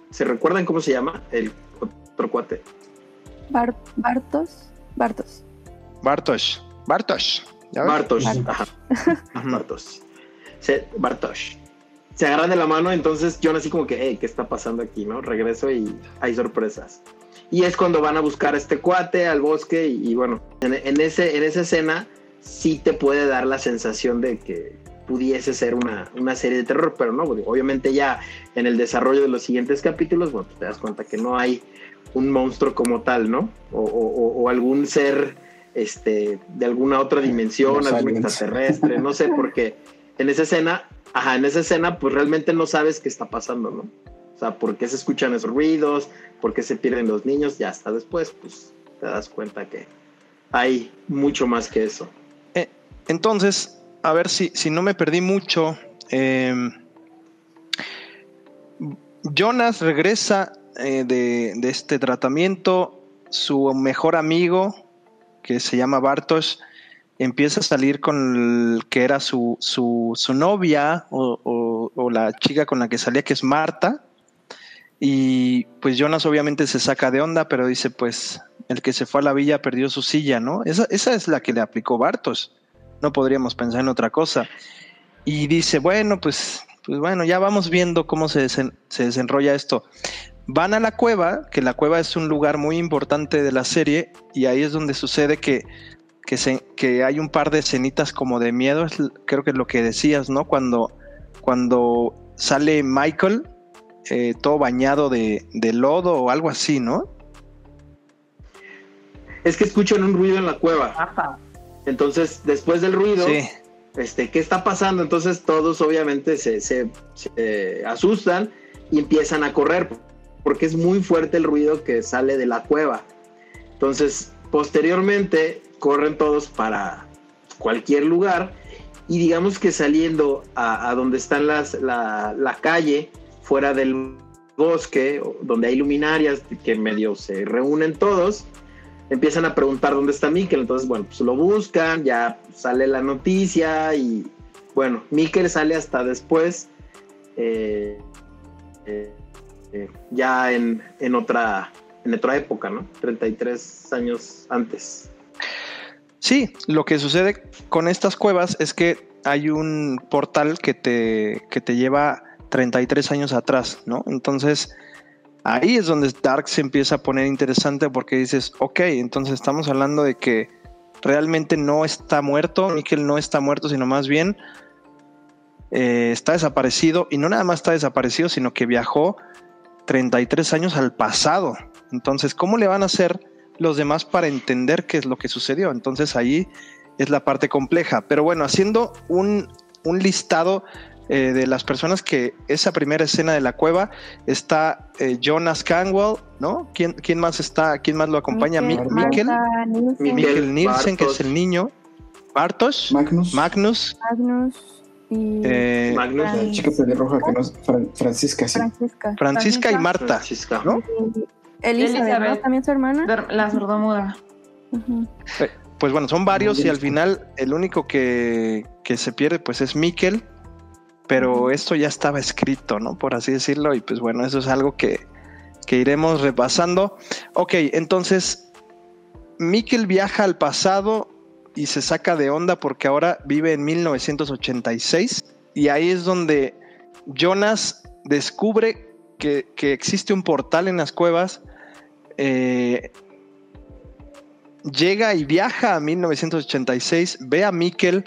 ¿se recuerdan cómo se llama el otro cuate? Bartos. Bartos. Bartos. Bartos. Bartos. Ajá. Bartos. Bartos. Se agarran de la mano, entonces Jonas así como que, hey, ¿qué está pasando aquí? ¿No? Regreso y hay sorpresas. Y es cuando van a buscar a este cuate al bosque y, bueno, en, ese, en esa escena sí te puede dar la sensación de que pudiese ser una, serie de terror, pero no, obviamente ya en el desarrollo de los siguientes capítulos, bueno, te das cuenta que no hay un monstruo como tal, ¿no? O, algún ser este, de alguna otra dimensión, algún extraterrestre, no sé, porque en esa escena, ajá, en esa escena, pues realmente no sabes qué está pasando, ¿no? sea, por qué se escuchan esos ruidos, por qué se pierden los niños, ya hasta después, pues te das cuenta que hay mucho más que eso. Eh, entonces, a ver si, si no me perdí mucho. Em, Jonas regresa eh, de, este tratamiento, su mejor amigo, que se llama Bartosz, empieza a salir con el que era su, su, novia o, o, la chica con la que salía, que es Marta, y pues Jonas obviamente se saca de onda, pero dice, pues el que se fue a la villa perdió su silla, ¿no? Esa, esa es la que le aplicó Bartos. No podríamos pensar en otra cosa. Y dice, bueno, pues, pues bueno, ya vamos viendo cómo se, se desenrolla esto. Van a la cueva, que la cueva es un lugar muy importante de la serie, y ahí es donde sucede que, que, se, que hay un par de escenitas como de miedo, creo que es lo que decías, ¿no? Cuando, cuando sale Michael eh, todo bañado de, lodo o algo así, ¿no? Es que escuchan un ruido en la cueva. Entonces, después del ruido, este, ¿qué está pasando? Entonces todos obviamente se, se, asustan y empiezan a correr, porque es muy fuerte el ruido que sale de la cueva. Entonces, posteriormente, corren todos para cualquier lugar y digamos que saliendo a, donde están las, la, la calle, fuera del bosque, donde hay luminarias que medio se reúnen todos, empiezan a preguntar dónde está Mikel. Entonces, bueno, pues lo buscan, ya sale la noticia y bueno, Mikel sale hasta después, eh, eh, ya en, en, otra, en otra época, ¿no? 33 años antes. Sí, lo que sucede con estas cuevas es que hay un portal que te, que te lleva 33 años atrás, ¿no? Entonces, ahí es donde Dark se empieza a poner interesante porque dices, ok, entonces estamos hablando de que realmente no está muerto, Mikkel no está muerto, sino más bien eh, está desaparecido y no nada más está desaparecido, sino que viajó 33 años al pasado. Entonces, ¿cómo le van a hacer los demás para entender qué es lo que sucedió? Entonces ahí es la parte compleja. Pero bueno, haciendo un, un listado eh, de las personas que esa primera escena de la cueva está eh, Jonas Canwell, ¿no? ¿Quién, ¿Quién, más está? ¿Quién más lo acompaña? Mikkel, Mikkel Nielsen, que es el niño. Bartos, Magnus, Magnus, Magnus y eh, Magnus, la chica pelirroja que no es Francisca, sí. Francisca. Francisca y Marta, Francisca. ¿no? Elizabeth, también su hermana. La sordomuda. Pues bueno, son varios y al final el único que, que se pierde pues es Mikkel pero esto ya estaba escrito, ¿no? Por así decirlo, y pues bueno, eso es algo que, iremos repasando. Ok, entonces, Mikkel viaja al pasado y se saca de onda porque ahora vive en 1986 y ahí es donde Jonas descubre que, existe un portal en las cuevas. Eh, llega y viaja a 1986, ve a Mikkel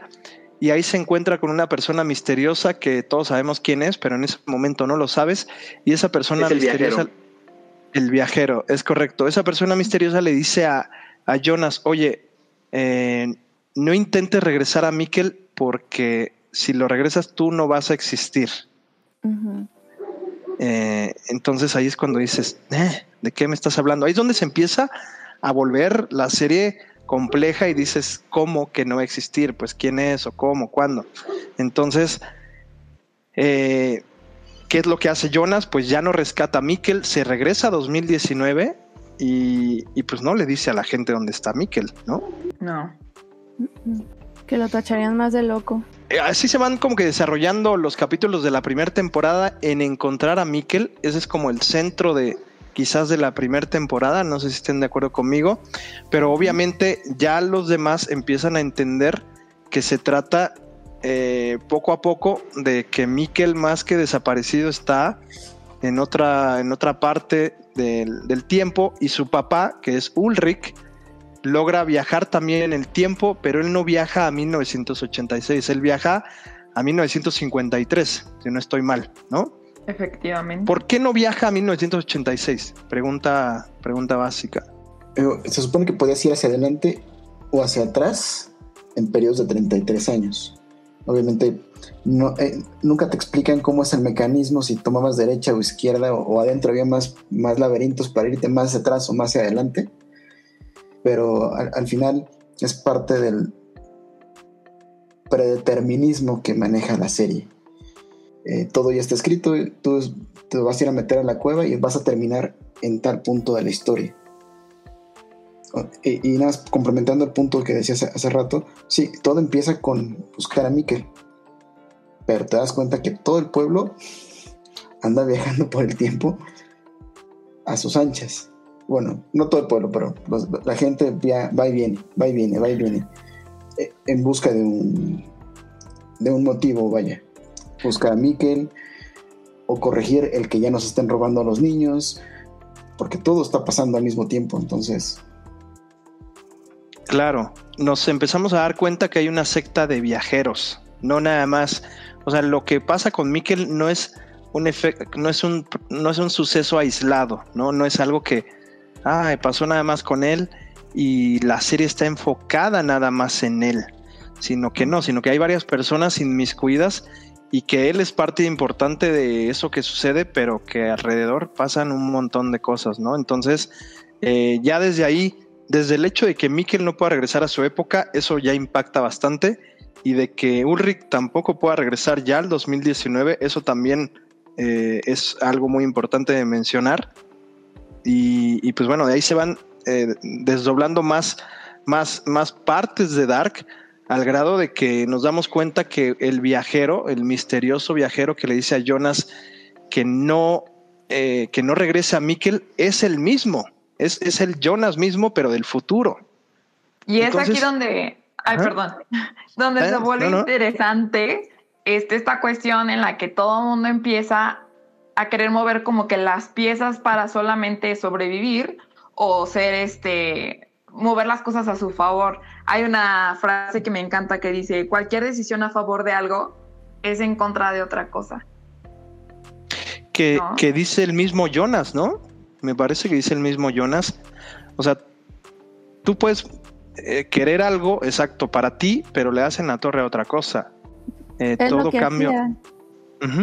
y ahí se encuentra con una persona misteriosa que todos sabemos quién es, pero en ese momento no lo sabes. Y esa persona el misteriosa, viajero. el viajero, es correcto. Esa persona misteriosa le dice a, Jonas, oye, eh, no intentes regresar a Mikkel porque si lo regresas tú no vas a existir. Eh, entonces ahí es cuando dices, eh, ¿de qué me estás hablando? Ahí es donde se empieza a volver la serie compleja y dices, ¿cómo que no va a existir? Pues quién es o cómo, cuándo. Entonces, eh, ¿qué es lo que hace Jonas? Pues ya no rescata a Mikkel, se regresa a 2019 y, y pues no le dice a la gente dónde está Mikkel, ¿no? No. Que lo tacharían más de loco. Eh, así se van como que desarrollando los capítulos de la primera temporada en encontrar a Mikkel. Ese es como el centro de quizás de la primera temporada. No sé si estén de acuerdo conmigo. Pero obviamente ya los demás empiezan a entender que se trata eh, poco a poco de que Mikkel más que desaparecido está en otra, en otra parte del, del tiempo y su papá, que es Ulrich, logra viajar también en el tiempo, pero él no viaja a 1986, él viaja a 1953, si no estoy mal, ¿no? Efectivamente. ¿Por qué no viaja a 1986? Pregunta, pregunta básica. Eh, se supone que podías ir hacia adelante o hacia atrás en periodos de 33 años. Obviamente, no, eh, nunca te explican cómo es el mecanismo, si tomabas derecha o izquierda o, adentro había más, más laberintos para irte más hacia atrás o más hacia adelante pero al, final es parte del predeterminismo que maneja la serie. Eh, todo ya está escrito, tú te vas a ir a meter a la cueva y vas a terminar en tal punto de la historia. Y, nada más complementando el punto que decías hace, rato, sí, todo empieza con buscar a Mikkel, pero te das cuenta que todo el pueblo anda viajando por el tiempo a sus anchas bueno, no todo el pueblo, pero la gente va y viene, va y viene, va y viene, eh, en busca de un, de un motivo, vaya. Buscar a Mikel o corregir el que ya nos estén robando a los niños, porque todo está pasando al mismo tiempo, entonces... Claro, nos empezamos a dar cuenta que hay una secta de viajeros, no nada más. O sea, lo que pasa con Mikel no es un efecto, no es un, no es un suceso aislado, ¿no? No es algo que, ah, pasó nada más con él y la serie está enfocada nada más en él, sino que no, sino que hay varias personas inmiscuidas y que él es parte importante de eso que sucede, pero que alrededor pasan un montón de cosas, ¿no? Entonces, eh, ya desde ahí, desde el hecho de que Mikkel no pueda regresar a su época, eso ya impacta bastante, y de que Ulrich tampoco pueda regresar ya al 2019, eso también eh, es algo muy importante de mencionar. Y, pues bueno, de ahí se van eh, desdoblando más, más, más partes de Dark al grado de que nos damos cuenta que el viajero, el misterioso viajero que le dice a Jonas que no, eh, que no regrese a Mikkel, es el mismo, es, es, el Jonas mismo, pero del futuro. Y es aquí donde, ay, perdón, donde se eh, vuelve interesante este, esta cuestión en la que todo el mundo empieza a querer mover como que las piezas para solamente sobrevivir o ser este mover las cosas a su favor. Hay una frase que me encanta que dice, cualquier decisión a favor de algo es en contra de otra cosa. Que, que dice el mismo Jonas, ¿no? Me parece que dice el mismo Jonas. O sea, tú puedes eh, querer algo exacto para ti, pero le hacen la torre a otra cosa. Eh, todo cambio.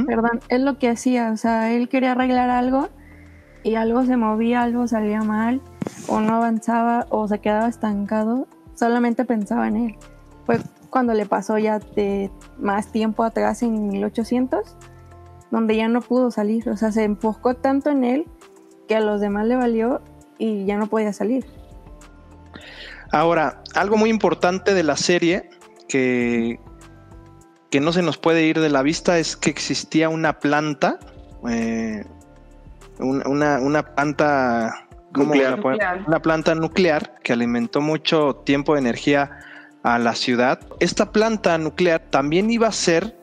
Perdón, es lo que hacía, o sea, él quería arreglar algo y algo se movía, algo salía mal, o no avanzaba, o se quedaba estancado, solamente pensaba en él. Fue cuando le pasó ya de más tiempo atrás en 1800, donde ya no pudo salir, o sea, se enfocó tanto en él que a los demás le valió y ya no podía salir. Ahora, algo muy importante de la serie que, que no se nos puede ir de la vista es que existía una planta, eh, una, planta nuclear. una planta nuclear que alimentó mucho tiempo de energía a la ciudad. Esta planta nuclear también iba a ser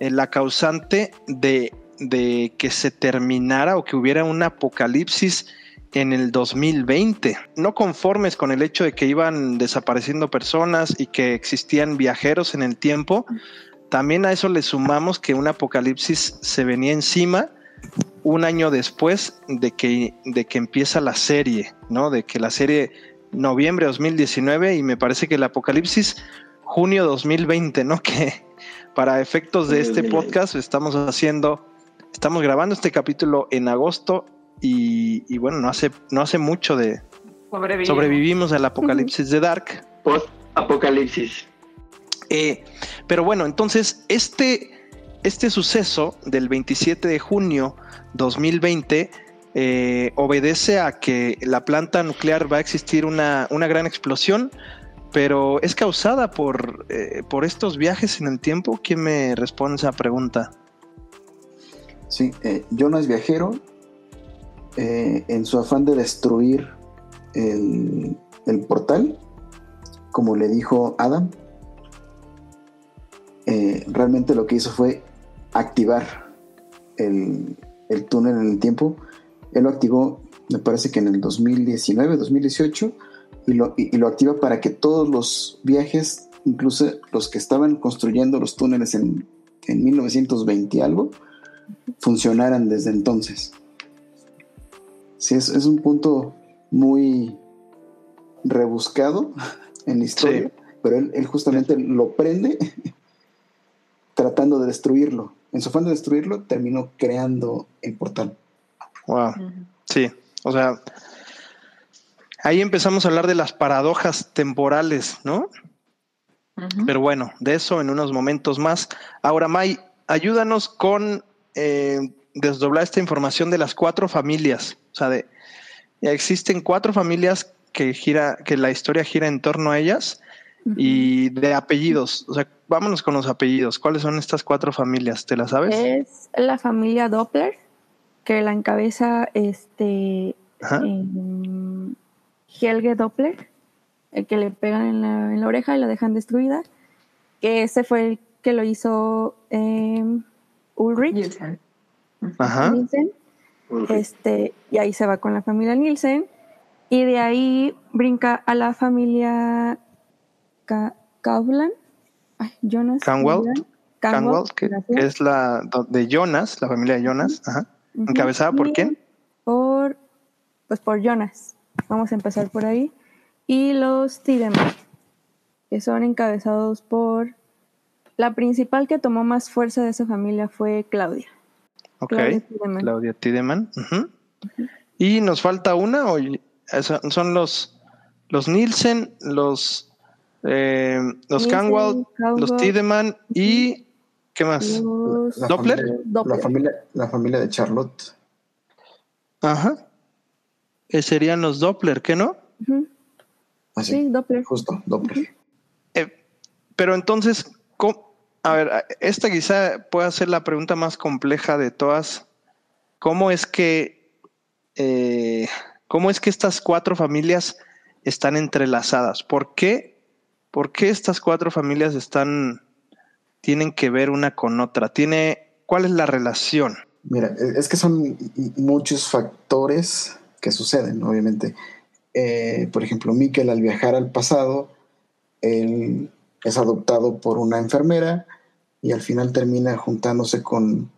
eh, la causante de, de que se terminara o que hubiera un apocalipsis en el 2020. No conformes con el hecho de que iban desapareciendo personas y que existían viajeros en el tiempo, también a eso le sumamos que un apocalipsis se venía encima un año después de que, de que empieza la serie, ¿no? De que la serie noviembre 2019 y me parece que el apocalipsis junio 2020, ¿no? Que para efectos de este podcast estamos haciendo Estamos grabando este capítulo en agosto y, bueno, no hace, no hace mucho de... Sobrevivimos, al apocalipsis de Dark. Post-apocalipsis. Eh, pero bueno, entonces este, este suceso del 27 de junio 2020 eh, obedece a que la planta nuclear va a existir una, una gran explosión, pero es causada por, eh, por estos viajes en el tiempo. ¿Quién me responde esa pregunta? Sí, eh, Jonas Viajero, en su afán de destruir el, portal, como le dijo Adam, realmente lo que hizo fue activar el, el túnel en el tiempo él lo activó, me parece que en el 2019, 2018, y lo, y, lo activa para que todos los viajes, incluso los que estaban construyendo los túneles en, en 1920 y algo, funcionaran desde entonces. Sí, es, es un punto muy rebuscado en la historia, pero él, él, justamente lo prende tratando de destruirlo. En su afán de destruirlo, terminó creando el portal. Wow. Sí, o sea, ahí empezamos a hablar de las paradojas temporales, ¿no? Pero bueno, de eso en unos momentos más. Ahora, May, ayúdanos con eh, desdoblar esta información de las cuatro familias. O sea, de, existen cuatro familias que gira, que la historia gira en torno a ellas y de apellidos. O sea, vámonos con los apellidos. ¿Cuáles son estas cuatro familias? ¿Te las sabes? Es la familia Doppler, que la encabeza este Helge Doppler, el que le pegan en la, oreja y la dejan destruida, que ese fue el que lo hizo em, Ulrich Nielsen. Ajá. Este, y ahí se va con la familia Nielsen. Y de ahí brinca a la familia Kaufland. Jonas. Canwell. que, es la de Jonas, la familia de Jonas. Ajá. ¿Encabezada por quién? Por, pues por Jonas. Vamos a empezar por ahí. Y los Tiedemann, que son encabezados por... La principal que tomó más fuerza de esa familia fue Claudia. Ok, Claudia Tiedemann. Y nos falta una, o son los, los Nielsen, los, eh, los Canwald, los Tiedemann y ¿Qué más? La ¿Doppler? la, familia, la familia de Charlotte. Ajá. Eh, serían los Doppler, ¿qué no? Ah, sí, Doppler. Justo, Doppler. Eh, pero entonces, a ver, esta quizá pueda ser la pregunta más compleja de todas. ¿Cómo es que, eh, cómo es que estas cuatro familias están entrelazadas? ¿Por qué, por qué estas cuatro familias están tienen que ver una con otra? ¿Tiene, ¿Cuál es la relación? Mira, e, es que son muchos factores que suceden, obviamente. Eh, por ejemplo, Miquel al viajar al pasado, él es adoptado por una enfermera y al final termina juntándose con,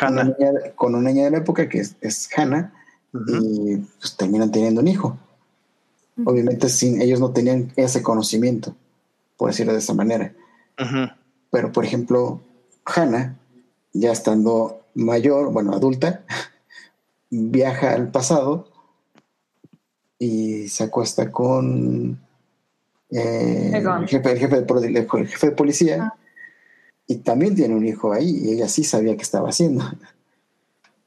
Una, niña, con una niña de la época que es, es Hannah y pues terminan teniendo un hijo. Obviamente sin, ellos no tenían ese conocimiento, por decirlo de esa manera. Pero, por ejemplo, Hannah, ya estando mayor, bueno, adulta, viaja al pasado y se acuesta con eh, el, jefe, jefe, de, policía ah. y también tiene un hijo ahí y ella sí sabía qué estaba haciendo.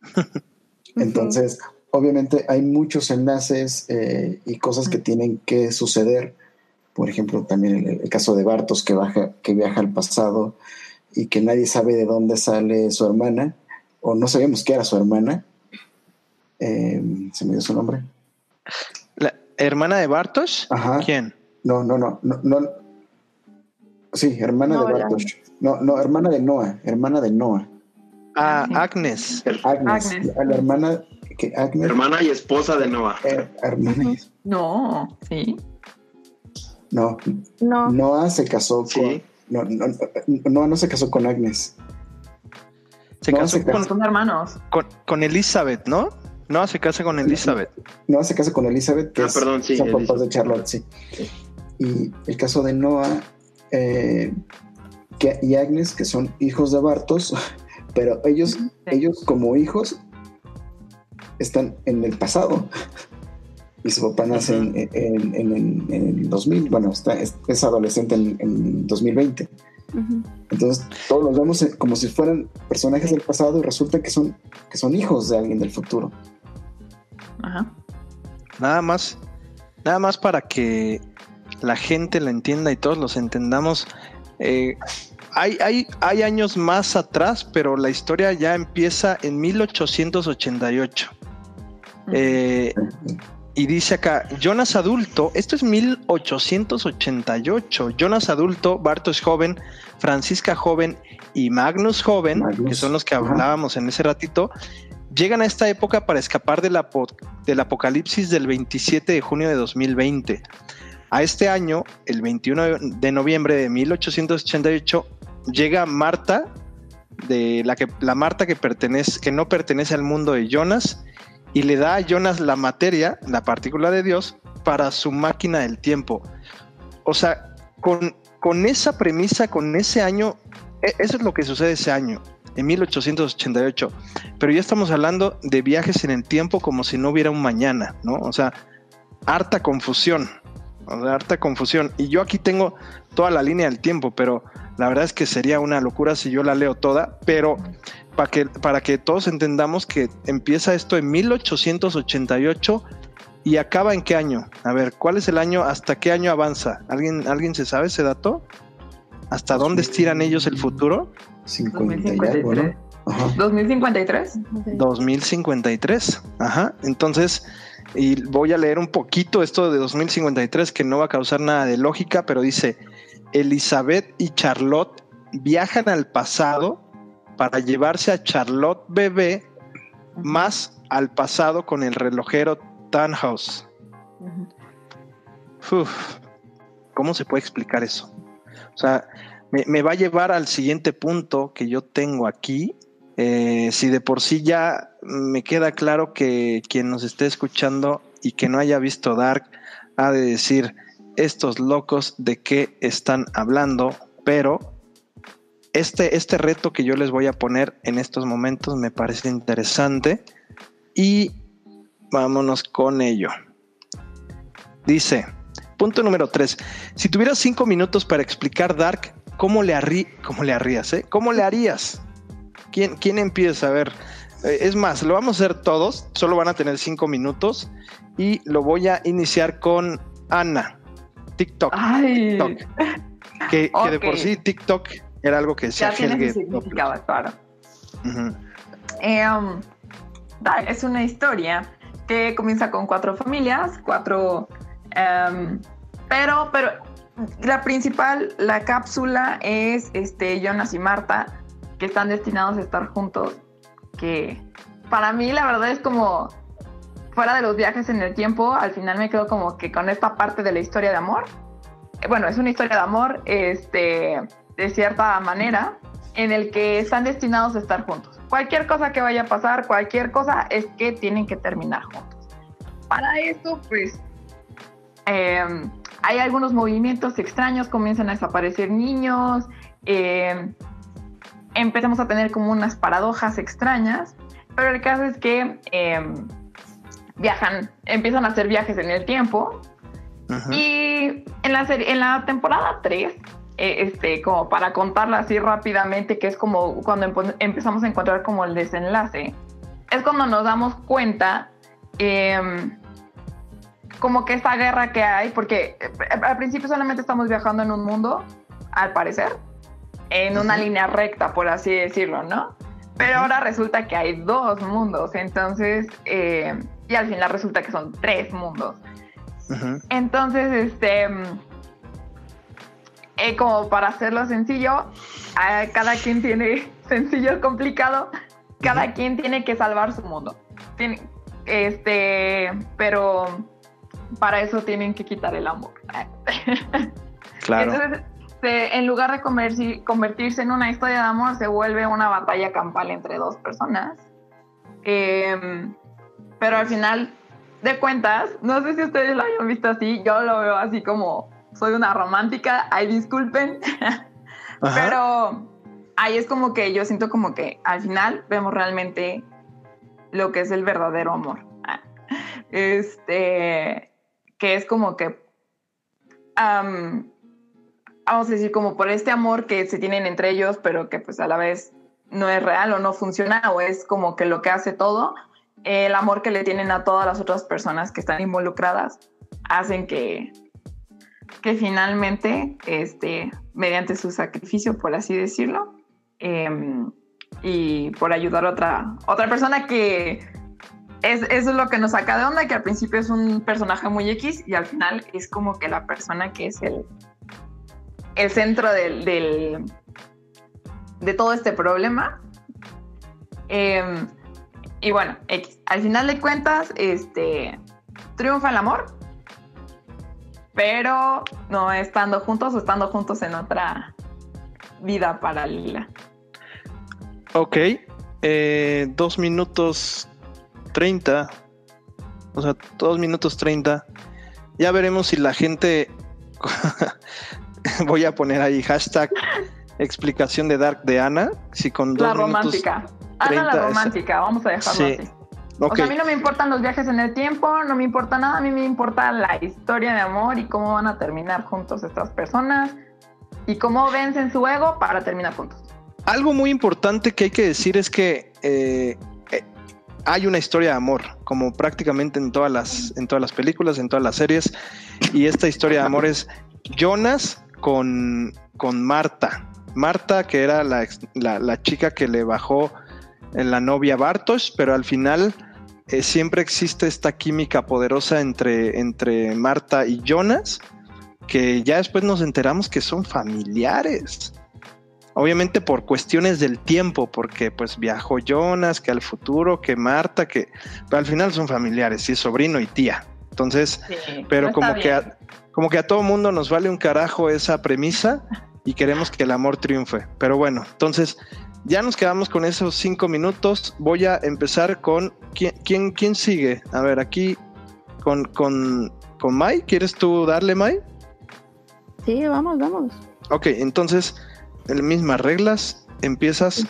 Entonces, obviamente hay muchos enlaces eh, y cosas que tienen que suceder por ejemplo, también el, caso de Bartos que, baja, que viaja al pasado y que nadie sabe de dónde sale su hermana, o no sabemos qué era su hermana. Eh, ¿Se me dio su nombre? ¿La hermana de Bartos? Ajá. ¿Quién? No, no, no, no, Sí, hermana de Bartos. No, no, hermana de Noah, hermana de Noah. Ah, Agnes. Agnes. La, hermana que Agnes. Hermana y esposa de Noah. Eh, hermana No, sí. No. No. Noah se casó con. No, no, no, no se casó con Agnes. Se casó, con, hermanos. Con, Elizabeth, ¿no? No, se casa con Elizabeth. No, se casa con Elizabeth, que ah, perdón, sí, son papás de Charlotte, sí. Y el caso de Noah eh, y Agnes, que son hijos de Bartos, pero ellos, ellos como hijos están en el pasado. Y su papá nace en, en, el 2000, bueno, está, es, adolescente en, 2020. Entonces todos los vemos como si fueran personajes del pasado y resulta que son, que son hijos de alguien del futuro. Ajá. Nada más, nada más para que la gente la entienda y todos los entendamos. Eh, hay, hay, hay, años más atrás, pero la historia ya empieza en 1888. Eh, y dice acá, Jonas adulto, esto es 1888, Jonas adulto, Bartos joven, Francisca joven y Magnus joven, que son los que hablábamos en ese ratito, llegan a esta época para escapar del apocalipsis del 27 de junio de 2020. A este año, el 21 de noviembre de 1888, llega Marta, de la que la Marta que pertenece, que no pertenece al mundo de Jonas, y le da a Jonas la materia, la partícula de Dios, para su máquina del tiempo. O sea, con, con esa premisa, con ese año, e, eso es lo que sucede ese año, en 1888. Pero ya estamos hablando de viajes en el tiempo como si no hubiera un mañana, ¿no? O sea, harta confusión harta confusión. Y yo aquí tengo toda la línea del tiempo, pero la verdad es que sería una locura si yo la leo toda, pero para que, para que todos entendamos que empieza esto en 1888 y acaba en qué año. A ver, ¿cuál es el año? ¿Hasta qué año avanza? ¿Alguien, ¿alguien se sabe ese dato? ¿Hasta dónde estiran ellos el futuro? 2053. 2053. 2053. Ajá. Entonces, y voy a leer un poquito esto de 2053 que no va a causar nada de lógica, pero dice, Elizabeth y Charlotte viajan al pasado para llevarse a Charlotte bebé más al pasado con el relojero Tannhaus. ¿Cómo se puede explicar eso? O sea, me, va a llevar al siguiente punto que yo tengo aquí. Eh, si de por sí ya me queda claro que quien nos esté escuchando y que no haya visto Dark ha de decir, estos locos de qué están hablando, pero este, este reto que yo les voy a poner en estos momentos me parece interesante y vámonos con ello. Dice, punto número 3, si tuvieras cinco minutos para explicar Dark, ¿cómo le, cómo le harías? Eh? ¿Cómo le harías? ¿Quién, ¿Quién empieza a ver? Eh, es más, lo vamos a hacer todos, solo van a tener cinco minutos y lo voy a iniciar con Ana, TikTok. Que, de por sí TikTok era algo que decía ya tiene significado, claro. Eh, um, es una historia que comienza con cuatro familias, cuatro, em, pero, pero la principal, la cápsula es este Jonas y Marta, que están destinados a estar juntos que para mí la verdad es como fuera de los viajes en el tiempo, al final me quedo como que con esta parte de la historia de amor. Eh, bueno, es una historia de amor, este, de cierta manera, en el que están destinados a estar juntos. Cualquier cosa que vaya a pasar, cualquier cosa, es que tienen que terminar juntos. Para esto, pues, em, hay algunos movimientos extraños, comienzan a desaparecer niños, eh, empezamos a tener como unas paradojas extrañas, pero el caso es que em, viajan, empiezan a hacer viajes en el tiempo. Y en la, serie, en la temporada 3, eh, este, como para contarla así rápidamente, que es como cuando empezamos a encontrar como el desenlace, es cuando nos damos cuenta em, como que esta guerra que hay, porque eh, al principio solamente estamos viajando en un mundo, al parecer, en una línea recta, por así decirlo, ¿no? Pero ahora resulta que hay dos mundos, entonces, eh, y al final resulta que son tres mundos. Entonces, este, eh, como para hacerlo sencillo, cada quien tiene sencillo, complicado, cada quien tiene que salvar su mundo. este, pero para eso tienen que quitar el amor. Claro en lugar de convertirse en una historia de amor, se vuelve una batalla campal entre dos personas. Em, pero al final de cuentas, no sé si ustedes lo hayan visto así, yo lo veo así como soy una romántica, ay disculpen, pero ahí es como que yo siento como que al final vemos realmente lo que es el verdadero amor. Este, que es como que, vamos a decir, como por este amor que se tienen entre ellos, pero que pues a la vez no es real o no funciona o es como que lo que hace todo, el amor que le tienen a todas las otras personas que están involucradas hacen que, que finalmente, este, mediante su sacrificio, por así decirlo, em, y por ayudar a otra, otra persona que es, es lo que nos saca de onda, que al principio es un personaje muy X y al final es como que la persona que es el, el centro del, del de todo este problema. Em, y bueno, X. Al final de cuentas, este, triunfa el amor, pero no estando juntos o estando juntos en otra vida paralela. Ok, eh, dos minutos treinta, o sea, dos minutos treinta. Ya veremos si la gente, voy a poner ahí hashtag explicación de Dark de Ana, si con dos La romántica. Ana la romántica, vamos a dejarlo así. O sea, a mí no me importan los viajes en el tiempo, no me importa nada, a mí me importa la historia de amor y cómo van a terminar juntos estas personas y cómo vencen su ego para terminar juntos. Algo muy importante que hay que decir es que eh, eh, hay una historia de amor, como prácticamente en todas las, en todas las películas, en todas las series, y esta historia de amor es Jonas con, con Marta. Marta, que era la, la chica que le bajó en la novia Bartos, pero al final eh, siempre existe esta química poderosa entre, entre Marta y Jonas, que ya después nos enteramos que son familiares. Obviamente por cuestiones del tiempo, porque pues viajó Jonas, que al futuro, que Marta, que pero al final son familiares, y es sobrino y tía. Entonces, pero como que, a, como que a todo mundo nos vale un carajo esa premisa y queremos que el amor triunfe. Pero bueno, entonces ya nos quedamos con esos cinco minutos. Voy a empezar con. ¿Quién, quién, sigue? A ver, aquí con, con, con Mai. ¿Quieres tú darle, Mai? Sí, vamos, vamos. Ok, entonces, en mismas reglas. Empiezas.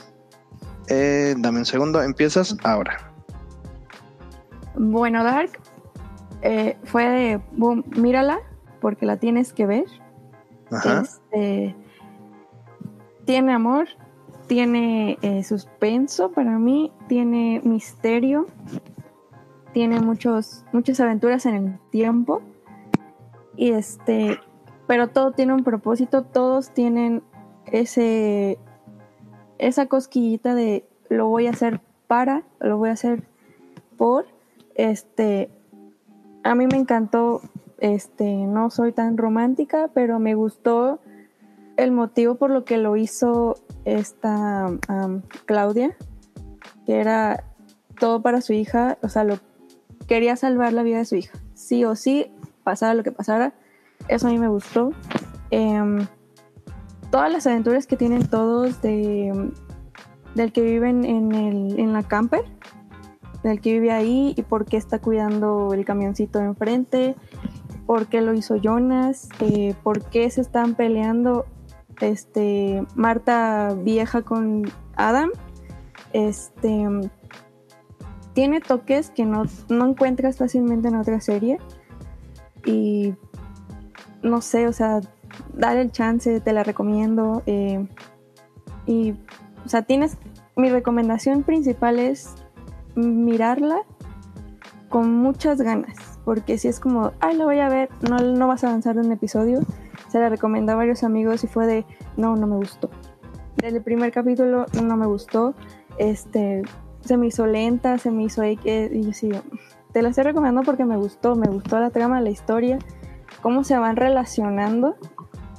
Eh, dame un segundo. Empiezas ahora. Bueno, Dark eh, fue de. Boom, mírala, porque la tienes que ver. Ajá. Este, tiene amor, tiene eh, suspenso para mí, tiene misterio, tiene muchos, muchas aventuras en el tiempo. Y este, pero todo tiene un propósito, todos tienen ese esa cosquillita de lo voy a hacer para, lo voy a hacer por. Este, a mí me encantó, este, no soy tan romántica, pero me gustó el motivo por lo que lo hizo esta Claudia, que era todo para su hija, o sea, lo, quería salvar la vida de su hija, sí o sí, pasara lo que pasara, eso a mí me gustó. Em, todas las aventuras que tienen todos de, del que viven en, el, en la camper, del que vive ahí y por qué está cuidando el camioncito de enfrente, por qué lo hizo Jonas, eh, por qué se están peleando este, Marta vieja con Adam, este, tiene toques que no, encuentras fácilmente en otra serie. Y no sé, o sea, dale el chance, te la recomiendo. Eh, y, o sea, tienes. Mi recomendación principal es mirarla con muchas ganas. Porque si es como, ay, la voy a ver, no, no vas a avanzar en un episodio se la recomendó a varios amigos y fue de, no, no me gustó. Desde el primer capítulo no me gustó, este, se me hizo lenta, se me hizo y yo te la estoy recomendando porque me gustó, me gustó la trama, la historia, cómo se van relacionando,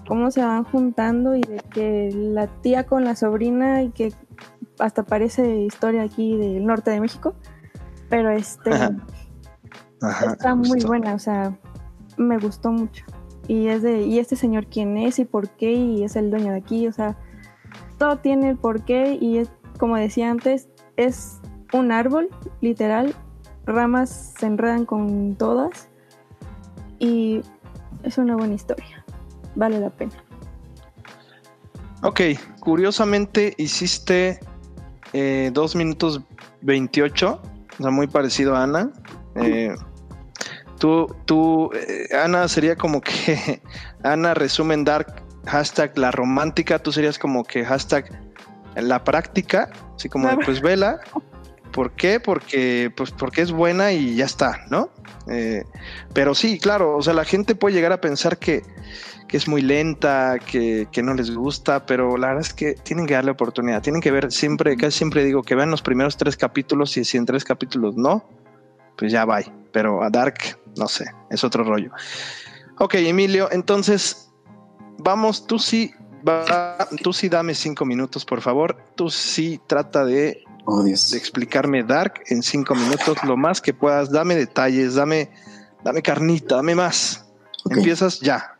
cómo se van juntando y de que la tía con la sobrina y que hasta parece historia aquí del norte de México, pero este está muy buena, o sea, me gustó mucho y es de, ¿y este señor quién es y por qué? Y es el dueño de aquí, o sea, todo tiene el por qué y es, como decía antes, es un árbol, literal, ramas se enredan con todas y es una buena historia, vale la pena. Ok, curiosamente hiciste eh, 2 minutos 28, o sea, muy parecido a Ana. Eh, tú, tú eh, Ana sería como que, Ana resume en Dark, hashtag la romántica, tú serías como que hashtag la práctica, así como de, pues vela. ¿Por qué? Porque, pues, porque es buena y ya está, ¿no? Eh, pero sí, claro, o sea, la gente puede llegar a pensar que, que es muy lenta, que, que, no les gusta, pero la verdad es que tienen que darle oportunidad, tienen que ver siempre, casi siempre digo que vean los primeros tres capítulos y si en tres capítulos no, pues ya va. Pero a Dark, no sé, es otro rollo. Ok, Emilio, entonces vamos, tú sí, va, tú sí dame cinco minutos, por favor. Tú sí trata de, oh, de explicarme Dark en cinco minutos, lo más que puedas. Dame detalles, dame, dame carnita, dame más. Okay. Empiezas ya.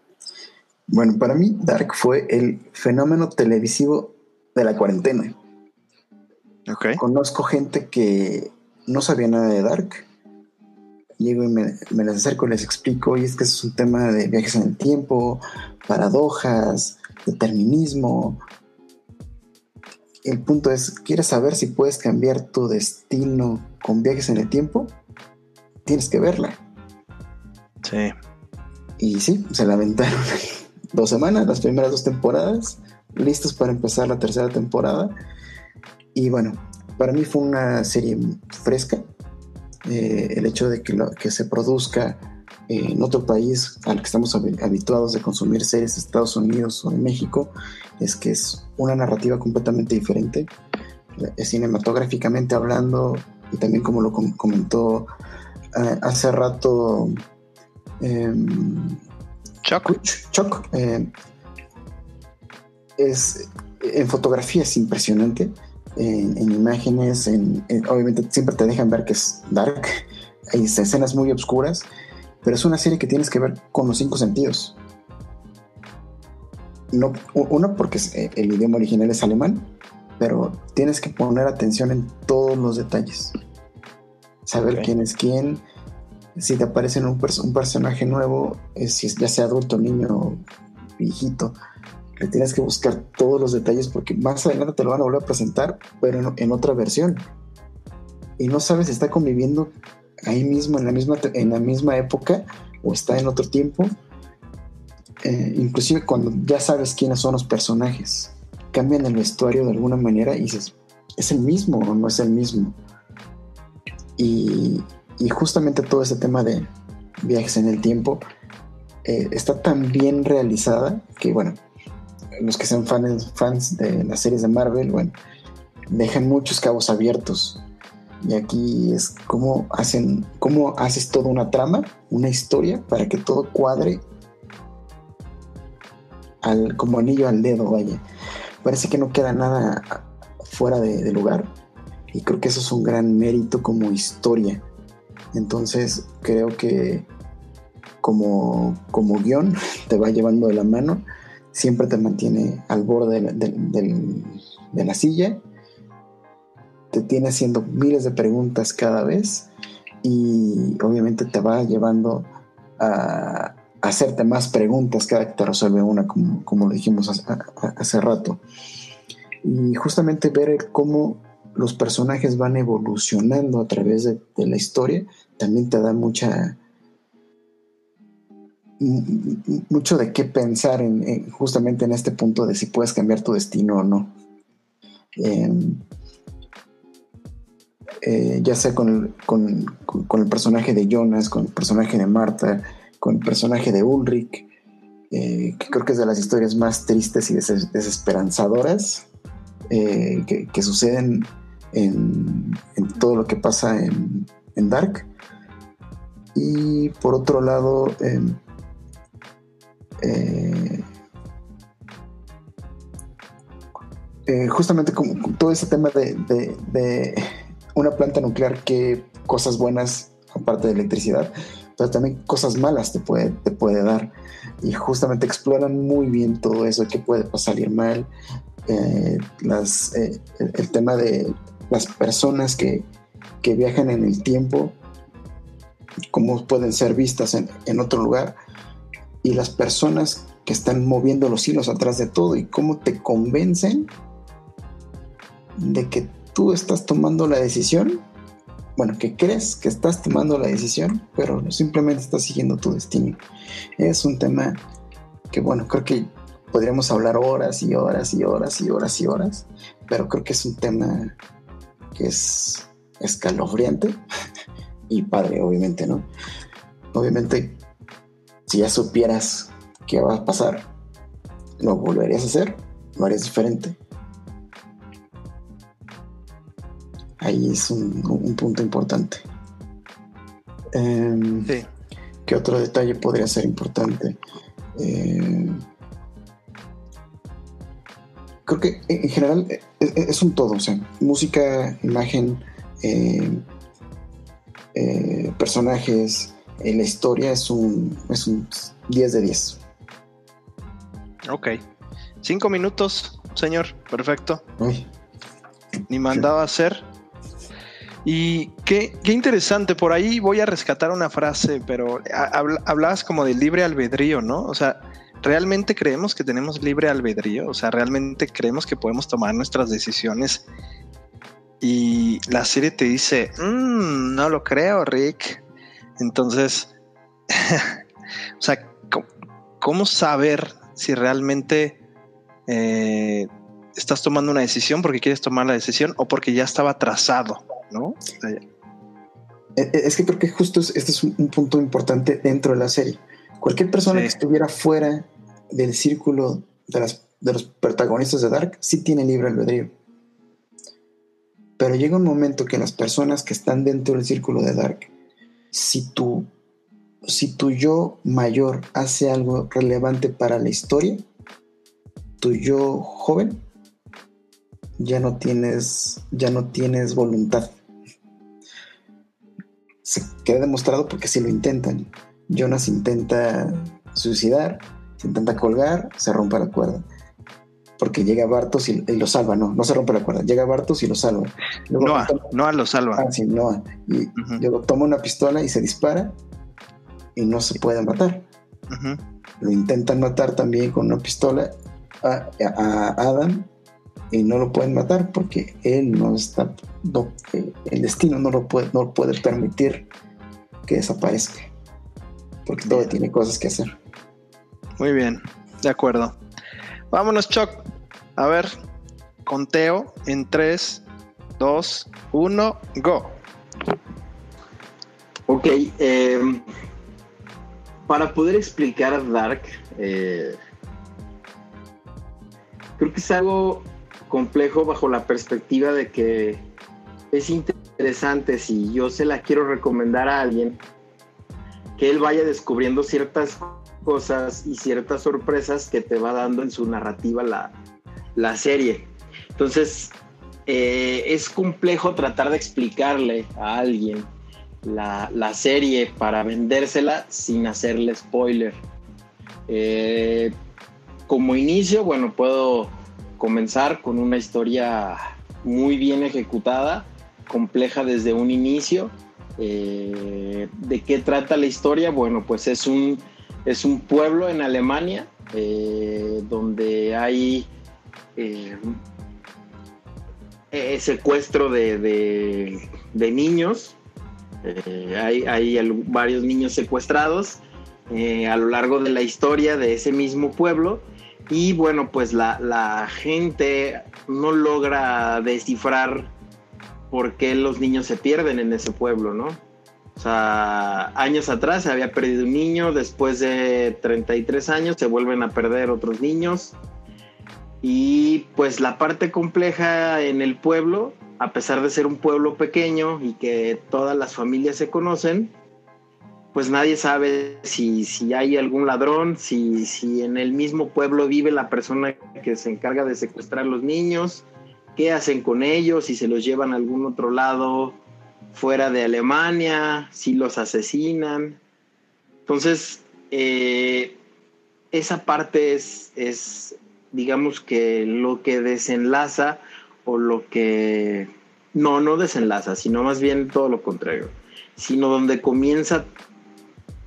Bueno, para mí Dark fue el fenómeno televisivo de la cuarentena. Okay. Conozco gente que no sabía nada de Dark. Llego y me, me les acerco y les explico, y es que es un tema de viajes en el tiempo, paradojas, determinismo. El punto es, ¿quieres saber si puedes cambiar tu destino con viajes en el tiempo? Tienes que verla. Sí. Y sí, se la aventaron dos semanas, las primeras dos temporadas, listos para empezar la tercera temporada. Y bueno, para mí fue una serie fresca. Eh, el hecho de que, lo, que se produzca en otro país al que estamos habituados de consumir series, Estados Unidos o en México, es que es una narrativa completamente diferente, cinematográficamente hablando, y también como lo com comentó hace rato eh, Chuck, Chuck eh, es, en fotografía es impresionante, en, en imágenes, en, en, obviamente siempre te dejan ver que es dark, hay escenas muy oscuras, pero es una serie que tienes que ver con los cinco sentidos. No, uno, porque el idioma original es alemán, pero tienes que poner atención en todos los detalles. Saber okay. quién es quién, si te aparece un, pers un personaje nuevo, si ya sea adulto, niño, viejito, le tienes que buscar todos los detalles porque más adelante te lo van a volver a presentar, pero en, en otra versión. Y no sabes si está conviviendo ahí mismo, en la misma, en la misma época, o está en otro tiempo. Eh, inclusive cuando ya sabes quiénes son los personajes, cambian el vestuario de alguna manera y dices, ¿es el mismo o no es el mismo? Y, y justamente todo ese tema de viajes en el tiempo eh, está tan bien realizada que, bueno, los que sean fans, fans de las series de Marvel, bueno, dejan muchos cabos abiertos y aquí es cómo hacen, cómo haces toda una trama, una historia para que todo cuadre al, como anillo al dedo, vaya. Parece que no queda nada fuera de, de lugar. Y creo que eso es un gran mérito como historia. Entonces creo que como, como guion te va llevando de la mano, siempre te mantiene al borde de la silla te tiene haciendo miles de preguntas cada vez y obviamente te va llevando a, hacerte más preguntas cada que te resuelve una, como, como lo dijimos hace, rato. Y justamente ver cómo los personajes van evolucionando a través de la historia también te da mucha mucho de qué pensar en, en, justamente en este punto de si puedes cambiar tu destino o no. Eh, eh, ya sea con el, con, el, personaje de Jonas, con el personaje de Marta, con el personaje de Ulrich, eh, que creo que es de las historias más tristes y des desesperanzadoras eh, que, suceden en, todo lo que pasa en, en Dark. Y por otro lado, em, eh, eh, justamente como todo ese tema de, de, una planta nuclear que cosas buenas, aparte de electricidad, pero también cosas malas te puede, te puede dar. Y justamente exploran muy bien todo eso, que puede salir mal, eh, el, el, tema de las personas que, que, viajan en el tiempo, cómo pueden ser vistas en, en otro lugar, y las personas que están moviendo los hilos atrás de todo y cómo te convencen de que tú estás tomando la decisión, bueno, que crees que estás tomando la decisión, pero simplemente estás siguiendo tu destino. Es un tema que, bueno, creo que podríamos hablar horas y horas y horas y horas y horas, pero creo que es un tema que es escalofriante y padre, obviamente, ¿no? Obviamente, si ya supieras qué va a pasar, lo volverías a hacer, lo harías diferente. Ahí es un, punto importante. Em, ¿Qué otro detalle podría ser importante? Em, creo que en general e, e, es, un todo, o sea, música, imagen, em, eh, personajes, eh, la historia es un, es un 10 de 10. Ok. Cinco minutos, señor. Perfecto. Ni mandaba a hacer. Y qué, qué, interesante, por ahí voy a rescatar una frase, pero hablabas como de libre albedrío, ¿no? O sea, ¿realmente creemos que tenemos libre albedrío? O sea, ¿realmente creemos que podemos tomar nuestras decisiones? Y la serie te dice, mm, no lo creo, Rick. Entonces, o sea, ¿cómo saber si realmente eh, estás tomando una decisión porque quieres tomar la decisión o porque ya estaba trazado, ¿no? E, e, es que creo que justo este es un, punto importante dentro de la serie. Cualquier persona que estuviera fuera del círculo de, las, de los protagonistas de Dark sí tiene libre albedrío. Pero llega un momento que las personas que están dentro del círculo de Dark, si tú si tu yo mayor hace algo relevante para la historia, tu yo joven ya no tienes, ya no tienes voluntad. Se queda demostrado porque si lo intentan. Jonas intenta suicidar, se intenta colgar, se rompe la cuerda. Porque llega Bartos y, lo salva, no, no se rompe la cuerda, llega Bartos y lo salva. Noah, Noah lo salva. Ah, sí, Noah. Y luego toma una pistola y se dispara y no se puede matar. Lo intentan matar también con una pistola a, Adam y no lo pueden matar porque él no está, eh, el destino no lo puede, no puede permitir que desaparezca porque todo tiene cosas que hacer. Muy bien, de acuerdo. Vámonos, Choc. A ver, conteo en 3, 2, 1, go. Ok, eh, para poder explicar Dark, eh, creo que es algo complejo bajo la perspectiva de que es interesante si yo se la quiero recomendar a alguien, que él vaya descubriendo ciertas cosas y ciertas sorpresas que te va dando en su narrativa la, serie. Entonces, eh, es complejo tratar de explicarle a alguien la, serie para vendérsela sin hacerle spoiler. Eh, como inicio, bueno, puedo comenzar con una historia muy bien ejecutada, compleja desde un inicio. Eh, ¿De qué trata la historia? Bueno, pues es un, es un pueblo en Alemania eh, donde hay secuestro de, de niños eh, hay, varios niños secuestrados eh, a lo largo de la historia de ese mismo pueblo y bueno, pues la, gente no logra descifrar por qué los niños se pierden en ese pueblo, ¿no? O sea, años atrás se había perdido un niño, después de 33 años se vuelven a perder otros niños. Y pues la parte compleja en el pueblo a pesar de ser un pueblo pequeño y que todas las familias se conocen, pues nadie sabe si, si hay algún ladrón, si, si en el mismo pueblo vive la persona que se encarga de secuestrar a los niños, qué hacen con ellos, si se los llevan a algún otro lado fuera de Alemania, si los asesinan. Entonces, eh, esa parte es, es, digamos que lo que desenlaza o lo que no, no desenlaza, sino más bien todo lo contrario, sino donde comienza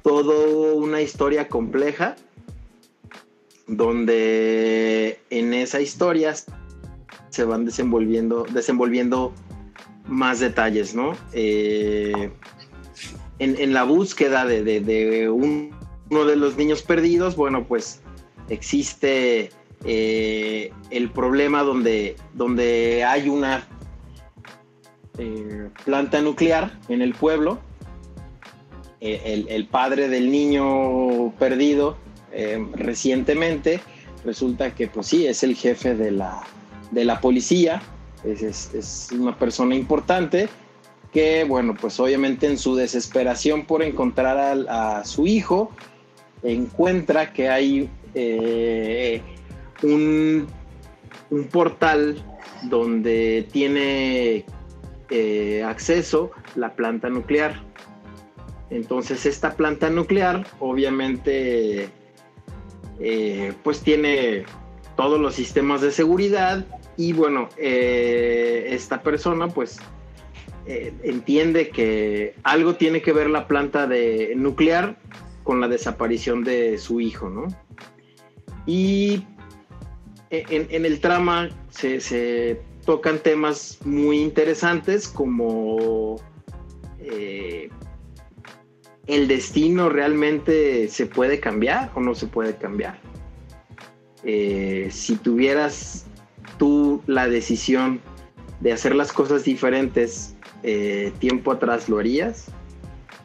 todo una historia compleja donde en esa historia se van desenvolviendo, desenvolviendo más detalles, ¿no? Eh, en, la búsqueda de, uno de los niños perdidos, bueno, pues existe eh, el problema donde, donde hay una eh, planta nuclear en el pueblo. el, padre del niño perdido recientemente resulta que, pues sí, es el jefe de la, de la policía, es, una persona importante que, bueno, pues obviamente en su desesperación por encontrar a, su hijo, encuentra que hay eh, un, un, portal donde tiene eh, acceso la planta nuclear. Entonces esta planta nuclear obviamente eh, pues tiene todos los sistemas de seguridad y bueno, eh, esta persona pues eh, entiende que algo tiene que ver la planta de nuclear con la desaparición de su hijo, ¿no? Y en, el trama se, tocan temas muy interesantes como eh, el destino realmente se puede cambiar o no se puede cambiar. si tuvieras tú la decisión de hacer las cosas diferentes eh, tiempo atrás, ¿lo harías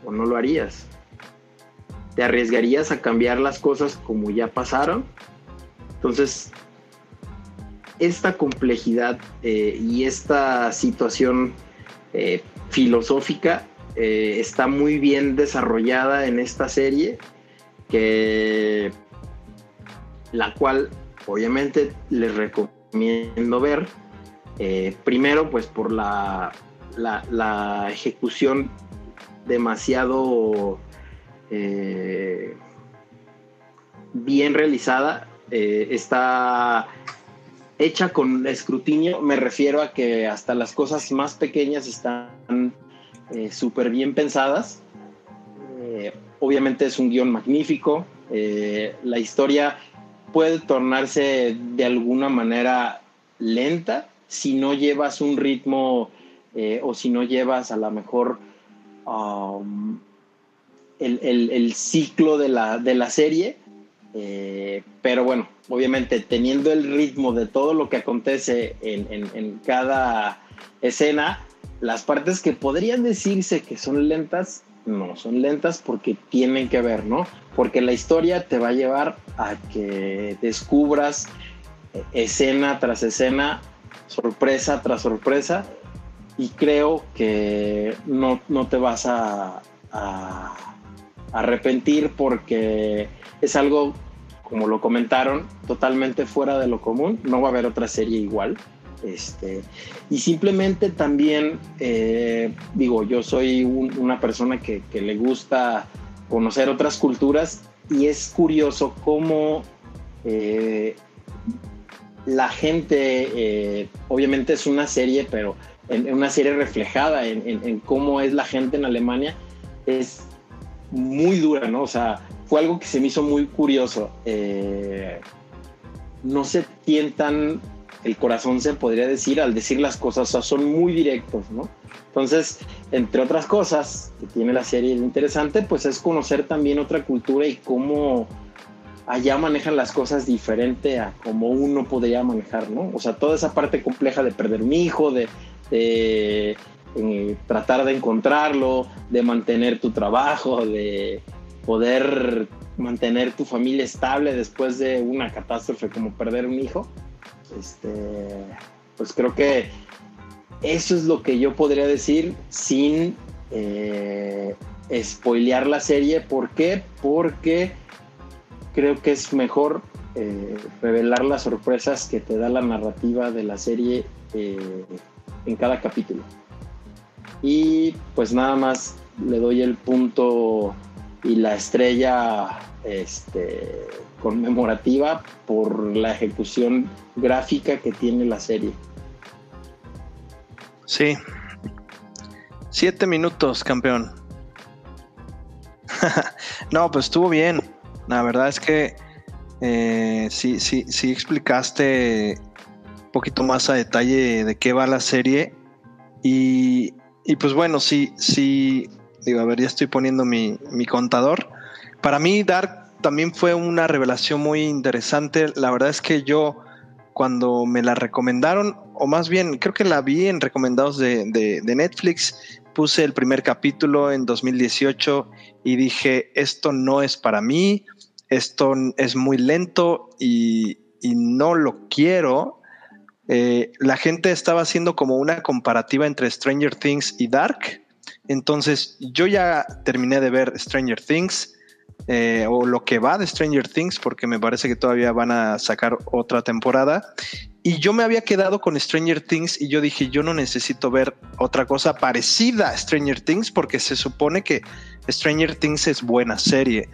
o no lo harías? ¿Te arriesgarías a cambiar las cosas como ya pasaron? Entonces, esta complejidad eh, y esta situación eh, filosófica está muy bien desarrollada en esta serie, que la cual obviamente les recomiendo ver. Eh, primero, pues por la, la, ejecución demasiado eh, bien realizada. Eh, está hecha con escrutinio. Me refiero a que hasta las cosas más pequeñas están súper bien pensadas. obviamente es un guion magnífico. la historia puede tornarse de alguna manera lenta si no llevas un ritmo eh, o si no llevas a lo mejor um, el, ciclo de la, de la serie. Eh, pero bueno, obviamente teniendo el ritmo de todo lo que acontece en, en cada escena, las partes que podrían decirse que son lentas no, son lentas porque tienen que ver, ¿no? Porque la historia te va a llevar a que descubras escena tras escena, sorpresa tras sorpresa, y creo que no, te vas a, arrepentir porque es algo, como lo comentaron, totalmente fuera de lo común, no va a haber otra serie igual. Este, y simplemente también, eh, digo, yo soy una persona que, le gusta conocer otras culturas y es curioso cómo eh, la gente, eh, obviamente es una serie, pero en, una serie reflejada en, cómo es la gente en Alemania, es muy dura, ¿no? O sea, fue algo que se me hizo muy curioso. no se tientan el corazón se podría decir al decir las cosas, o sea, son muy directos, ¿no? Entonces, entre otras cosas que tiene la serie interesante, pues es conocer también otra cultura y cómo allá manejan las cosas diferente a como uno podría manejar, ¿no? O sea, toda esa parte compleja de perder un hijo, de, eh, tratar de encontrarlo, de mantener tu trabajo, de poder mantener tu familia estable después de una catástrofe como perder un hijo este, pues creo que eso es lo que yo podría decir sin eh, spoilear la serie. ¿Por qué? Porque creo que es mejor eh, revelar las sorpresas que te da la narrativa de la serie eh, en cada capítulo. Y pues nada más le doy el punto y la estrella este, conmemorativa por la ejecución gráfica que tiene la serie. Sí. Siete minutos, campeón. no, pues estuvo bien. La verdad es que Eh, sí, sí, sí explicaste un poquito más a detalle de qué va la serie. Y, y pues bueno, sí, sí, digo, a ver, ya estoy poniendo mi, mi contador. Para mí, Dark también fue una revelación muy interesante. La verdad es que yo, cuando me la recomendaron, o más bien, creo que la vi en recomendados de, Netflix, puse el primer capítulo en 2018 y dije, esto no es para mí, esto es muy lento y, y no lo quiero. Eh, la gente estaba haciendo como una comparativa entre Stranger Things y Dark. Entonces yo ya terminé de ver Stranger Things eh, o lo que va de Stranger Things, porque me parece que todavía van a sacar otra temporada. Y yo me había quedado con Stranger Things y yo dije, yo no necesito ver otra cosa parecida a Stranger Things porque se supone que Stranger Things es buena serie.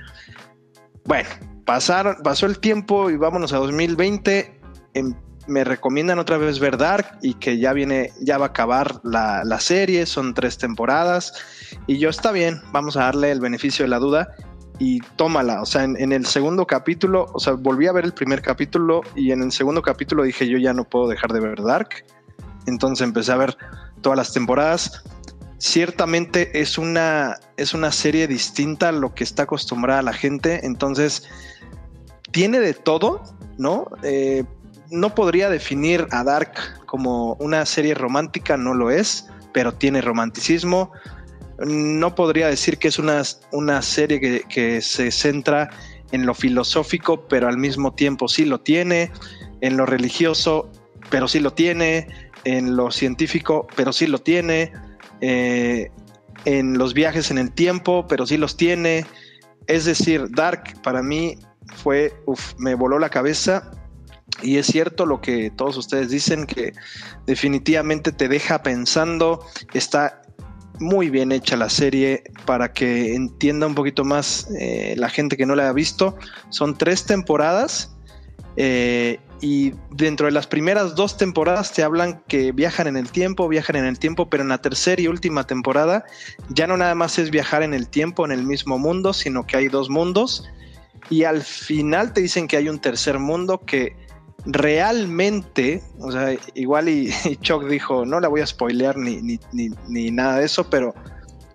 Bueno, pasó el tiempo y vámonos a 2020. Em, me recomiendan otra vez ver Dark y que ya viene, ya va a acabar la, la serie, son tres temporadas. Y yo está bien, vamos a darle el beneficio de la duda y tómala. O sea, en, el segundo capítulo, o sea, volví a ver el primer capítulo y en el segundo capítulo dije yo ya no puedo dejar de ver Dark. Entonces empecé a ver todas las temporadas. Ciertamente es una, es una serie distinta a lo que está acostumbrada la gente. Entonces, tiene de todo, ¿no? Eh, no podría definir a Dark como una serie romántica, no lo es, pero tiene romanticismo no podría decir que es una, una serie que, se centra en lo filosófico, pero al mismo tiempo sí lo tiene, en lo religioso, pero sí lo tiene, en lo científico, pero sí lo tiene, eh, en los viajes en el tiempo, pero sí los tiene. Es decir, Dark para mí fue, me voló la cabeza y es cierto lo que todos ustedes dicen, que definitivamente te deja pensando, está muy bien hecha la serie para que entienda un poquito más eh, la gente que no la ha visto. Son tres temporadas eh, y dentro de las primeras dos temporadas te hablan que viajan en el tiempo, viajan en el tiempo, pero en la tercera y última temporada ya no nada más es viajar en el tiempo, en el mismo mundo, sino que hay dos mundos. Y al final te dicen que hay un tercer mundo que realmente, o sea, igual y, Chuck dijo, no la voy a spoilear ni, ni, nada de eso, pero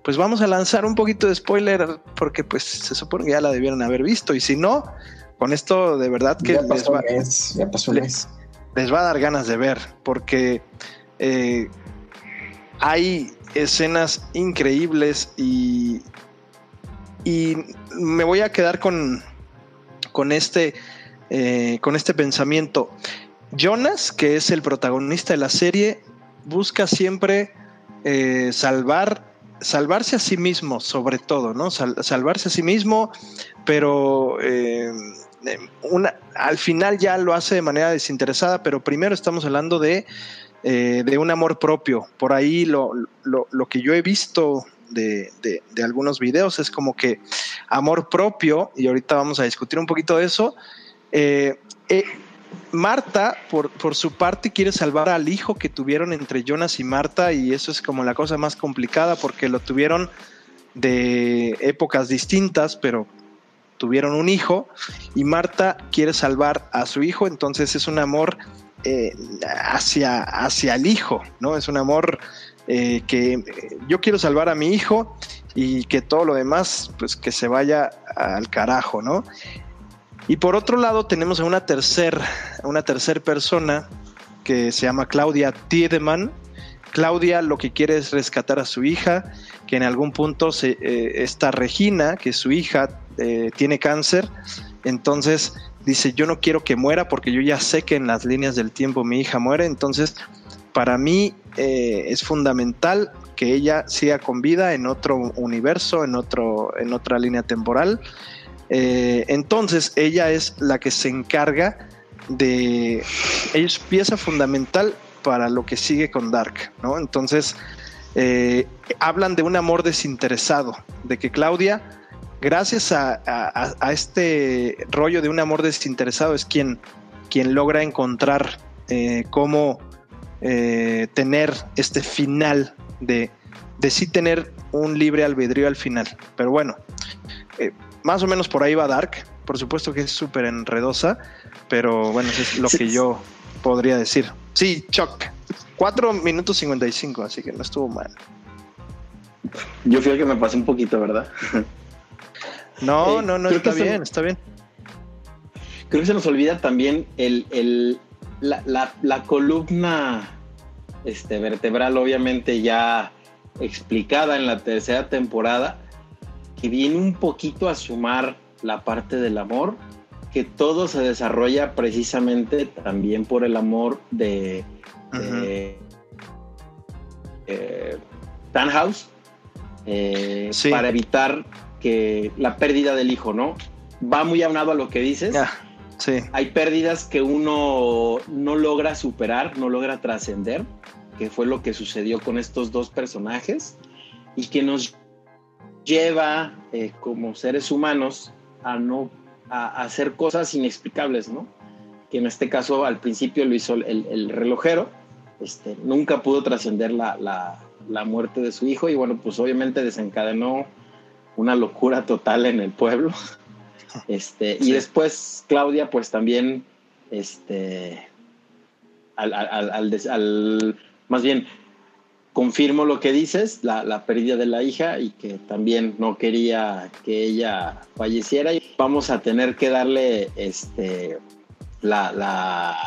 pues vamos a lanzar un poquito de spoiler porque pues se supone que ya la debieron haber visto y si no, con esto de verdad que les, va, les, va a dar ganas de ver porque eh, hay escenas increíbles y, y me voy a quedar con, con este eh, con este pensamiento. Jonas, que es el protagonista de la serie, busca siempre eh, salvar, salvarse a sí mismo, sobre todo, ¿no? salvarse a sí mismo, pero eh, una, al final ya lo hace de manera desinteresada, pero primero estamos hablando de, de un amor propio. Por ahí lo, lo, que yo he visto de, de, de, algunos videos es como que amor propio, y ahorita vamos a discutir un poquito de eso, eh, eh, Marta, por, por, su parte, quiere salvar al hijo que tuvieron entre Jonas y Marta y eso es como la cosa más complicada porque lo tuvieron de épocas distintas, pero tuvieron un hijo y Marta quiere salvar a su hijo, entonces es un amor eh, hacia, hacia el hijo, ¿no? Es un amor que yo quiero salvar a mi hijo y que todo lo demás, pues que se vaya al carajo, ¿no? Y por otro lado tenemos a una tercera una tercer persona que se llama Claudia Tiedemann. Claudia lo que quiere es rescatar a su hija, que en algún punto se, eh, Regina, que su hija, eh, tiene cáncer. Entonces dice, yo no quiero que muera porque yo ya sé que en las líneas del tiempo mi hija muere. Entonces, para mí eh, es fundamental que ella siga con vida en otro universo, en, otro, en otra línea temporal. Eh, entonces ella es la que se encarga de... Ella es pieza fundamental para lo que sigue con Dark, ¿no? Entonces eh, hablan de un amor desinteresado, de que Claudia, gracias a, este rollo de un amor desinteresado, es quien, quien logra encontrar eh, cómo tener este final de, de sí tener un libre albedrío al final. Pero bueno, eh, más o menos por ahí va Dark. Por supuesto que es súper enredosa, pero bueno, eso es lo que yo podría decir. Sí, Chuck. 4 minutos 55, así que no estuvo mal. Yo fui que me pasé un poquito, ¿verdad? No, no, no, está bien, está bien. Creo que se nos olvida también el, la, columna este, vertebral, obviamente ya explicada en la tercera temporada, que viene un poquito a sumar la parte del amor, que todo se desarrolla precisamente también por el amor de, uh para evitar que la pérdida del hijo, ¿no? Va muy aunado a lo que dices. sí. Hay pérdidas que uno no logra superar, no logra trascender, que fue lo que sucedió con estos dos personajes y que nos lleva eh, como seres humanos a no a, hacer cosas inexplicables, ¿no? Que en este caso al principio lo hizo el, relojero, este, nunca pudo trascender la, la, muerte de su hijo y bueno, pues obviamente desencadenó una locura total en el pueblo. Este, Y después Claudia, pues también, este, al, al, más bien, confirmo lo que dices, la, la, pérdida de la hija y que también no quería que ella falleciera. Vamos a tener que darle este, la, la,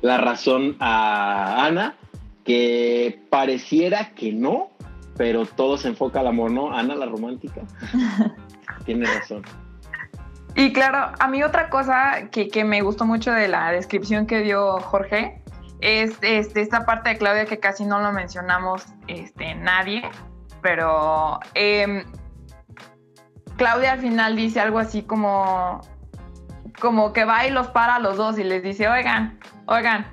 la razón a Ana, que pareciera que no, pero todo se enfoca al amor, ¿no? Ana, la romántica. Tiene razón. Y claro, a mí otra cosa que, que, me gustó mucho de la descripción que dio Jorge es este, esta parte de Claudia que casi no lo mencionamos este, nadie, pero em, Claudia al final dice algo así como, como que va y los para a los dos y les dice, oigan, oigan,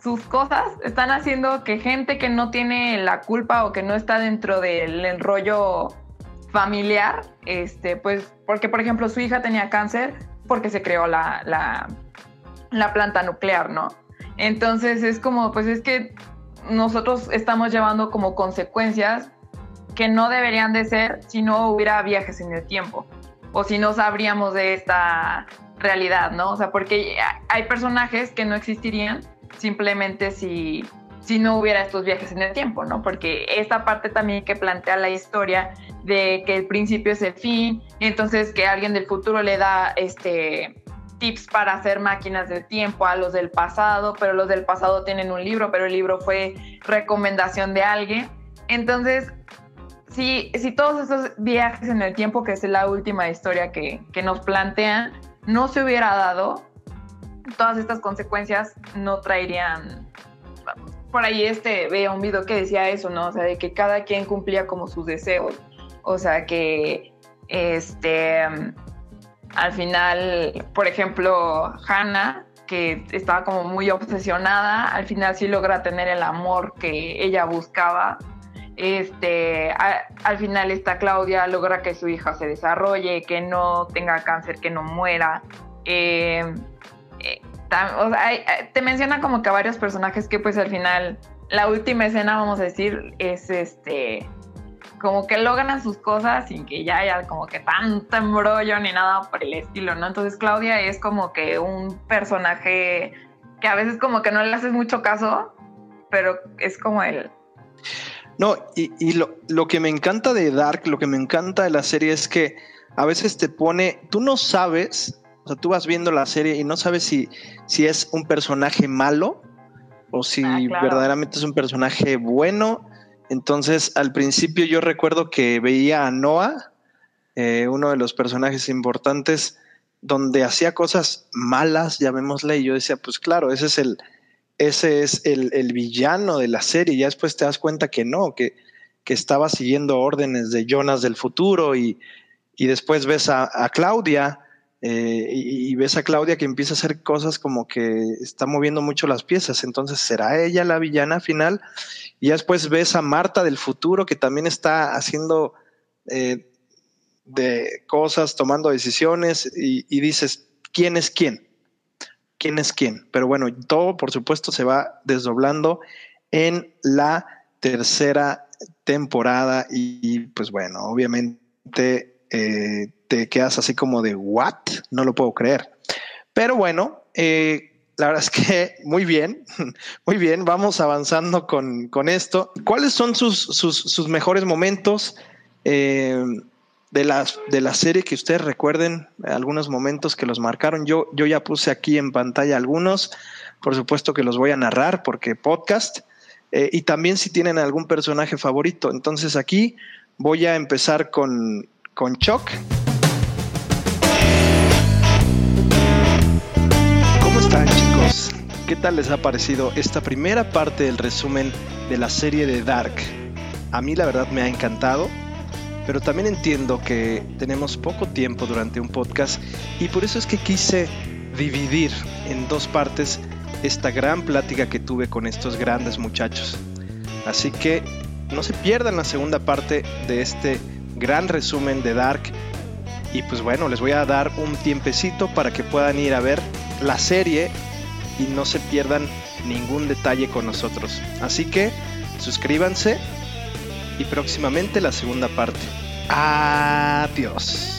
sus cosas están haciendo que gente que no tiene la culpa o que no está dentro del rollo familiar, este, pues, porque por ejemplo su hija tenía cáncer porque se creó la, la planta nuclear, ¿no? Entonces es como, pues es que nosotros estamos llevando como consecuencias que no deberían de ser si no hubiera viajes en el tiempo o si no sabríamos de esta realidad, ¿no? O sea, porque hay personajes que no existirían simplemente si, si no hubiera estos viajes en el tiempo, ¿no? Porque esta parte también que plantea la historia de que el principio es el fin, entonces que alguien del futuro le da este tips para hacer máquinas del tiempo a los del pasado, pero los del pasado tienen un libro, pero el libro fue recomendación de alguien. Entonces, si, si todos estos viajes en el tiempo, que es la última historia que, que nos plantean, no se hubiera dado, todas estas consecuencias no traerían por ahí este veía un video que decía eso, ¿no? O sea, de que cada quien cumplía como sus deseos. O sea, que este al final, por ejemplo, Hannah, que estaba como muy obsesionada, al final sí logra tener el amor que ella buscaba. Este, al final esta Claudia logra que su hija se desarrolle, que no tenga cáncer, que no muera. Eh, eh, te menciona como que a varios personajes que pues al final la última escena, vamos a decir, es este como que logran sus cosas sin que ya haya como que tanto embrollo ni nada por el estilo, ¿no? Entonces Claudia es como que un personaje que a veces como que no le haces mucho caso, pero es como él. No, y, lo, lo, que me encanta de Dark, lo que me encanta de la serie es que a veces te pone, tú no sabes o sea, tú vas viendo la serie y no sabes si, si es un personaje malo o si ah, verdaderamente es un personaje bueno. Entonces, al principio yo recuerdo que veía a Noah, eh, uno de los personajes importantes, donde hacía cosas malas, llamémosle, y yo decía, pues claro, ese es el, ese es el, villano de la serie. Y ya después te das cuenta que no, que, que estaba siguiendo órdenes de Jonas del futuro y, y después ves a, a Claudia eh, y, ves a Claudia que empieza a hacer cosas como que está moviendo mucho las piezas, entonces será ella la villana final. Y después ves a Marta del futuro que también está haciendo eh, de cosas, tomando decisiones y, dices, ¿quién es quién? ¿Quién es quién? Pero bueno, todo por supuesto se va desdoblando en la tercera temporada y, pues bueno, obviamente eh, te quedas así como de, ¿what? No lo puedo creer. Pero bueno, eh, la verdad es que muy bien, muy bien, vamos avanzando con, esto. ¿Cuáles son sus, mejores momentos eh, de, la, de la serie que ustedes recuerden? Algunos momentos que los marcaron. Yo, yo ya puse aquí en pantalla algunos, por supuesto que los voy a narrar porque podcast. Eh, y también si tienen algún personaje favorito. Entonces aquí voy a empezar con, con Chuck. ¿Qué tal les ha parecido esta primera parte del resumen de la serie de Dark? A mí la verdad me ha encantado, pero también entiendo que tenemos poco tiempo durante un podcast y por eso es que quise dividir en dos partes esta gran plática que tuve con estos grandes muchachos. Así que no se pierdan la segunda parte de este gran resumen de Dark. Y pues bueno, les voy a dar un tiempecito para que puedan ir a ver la serie y no se pierdan ningún detalle con nosotros. Así que suscríbanse y próximamente la segunda parte. Adiós.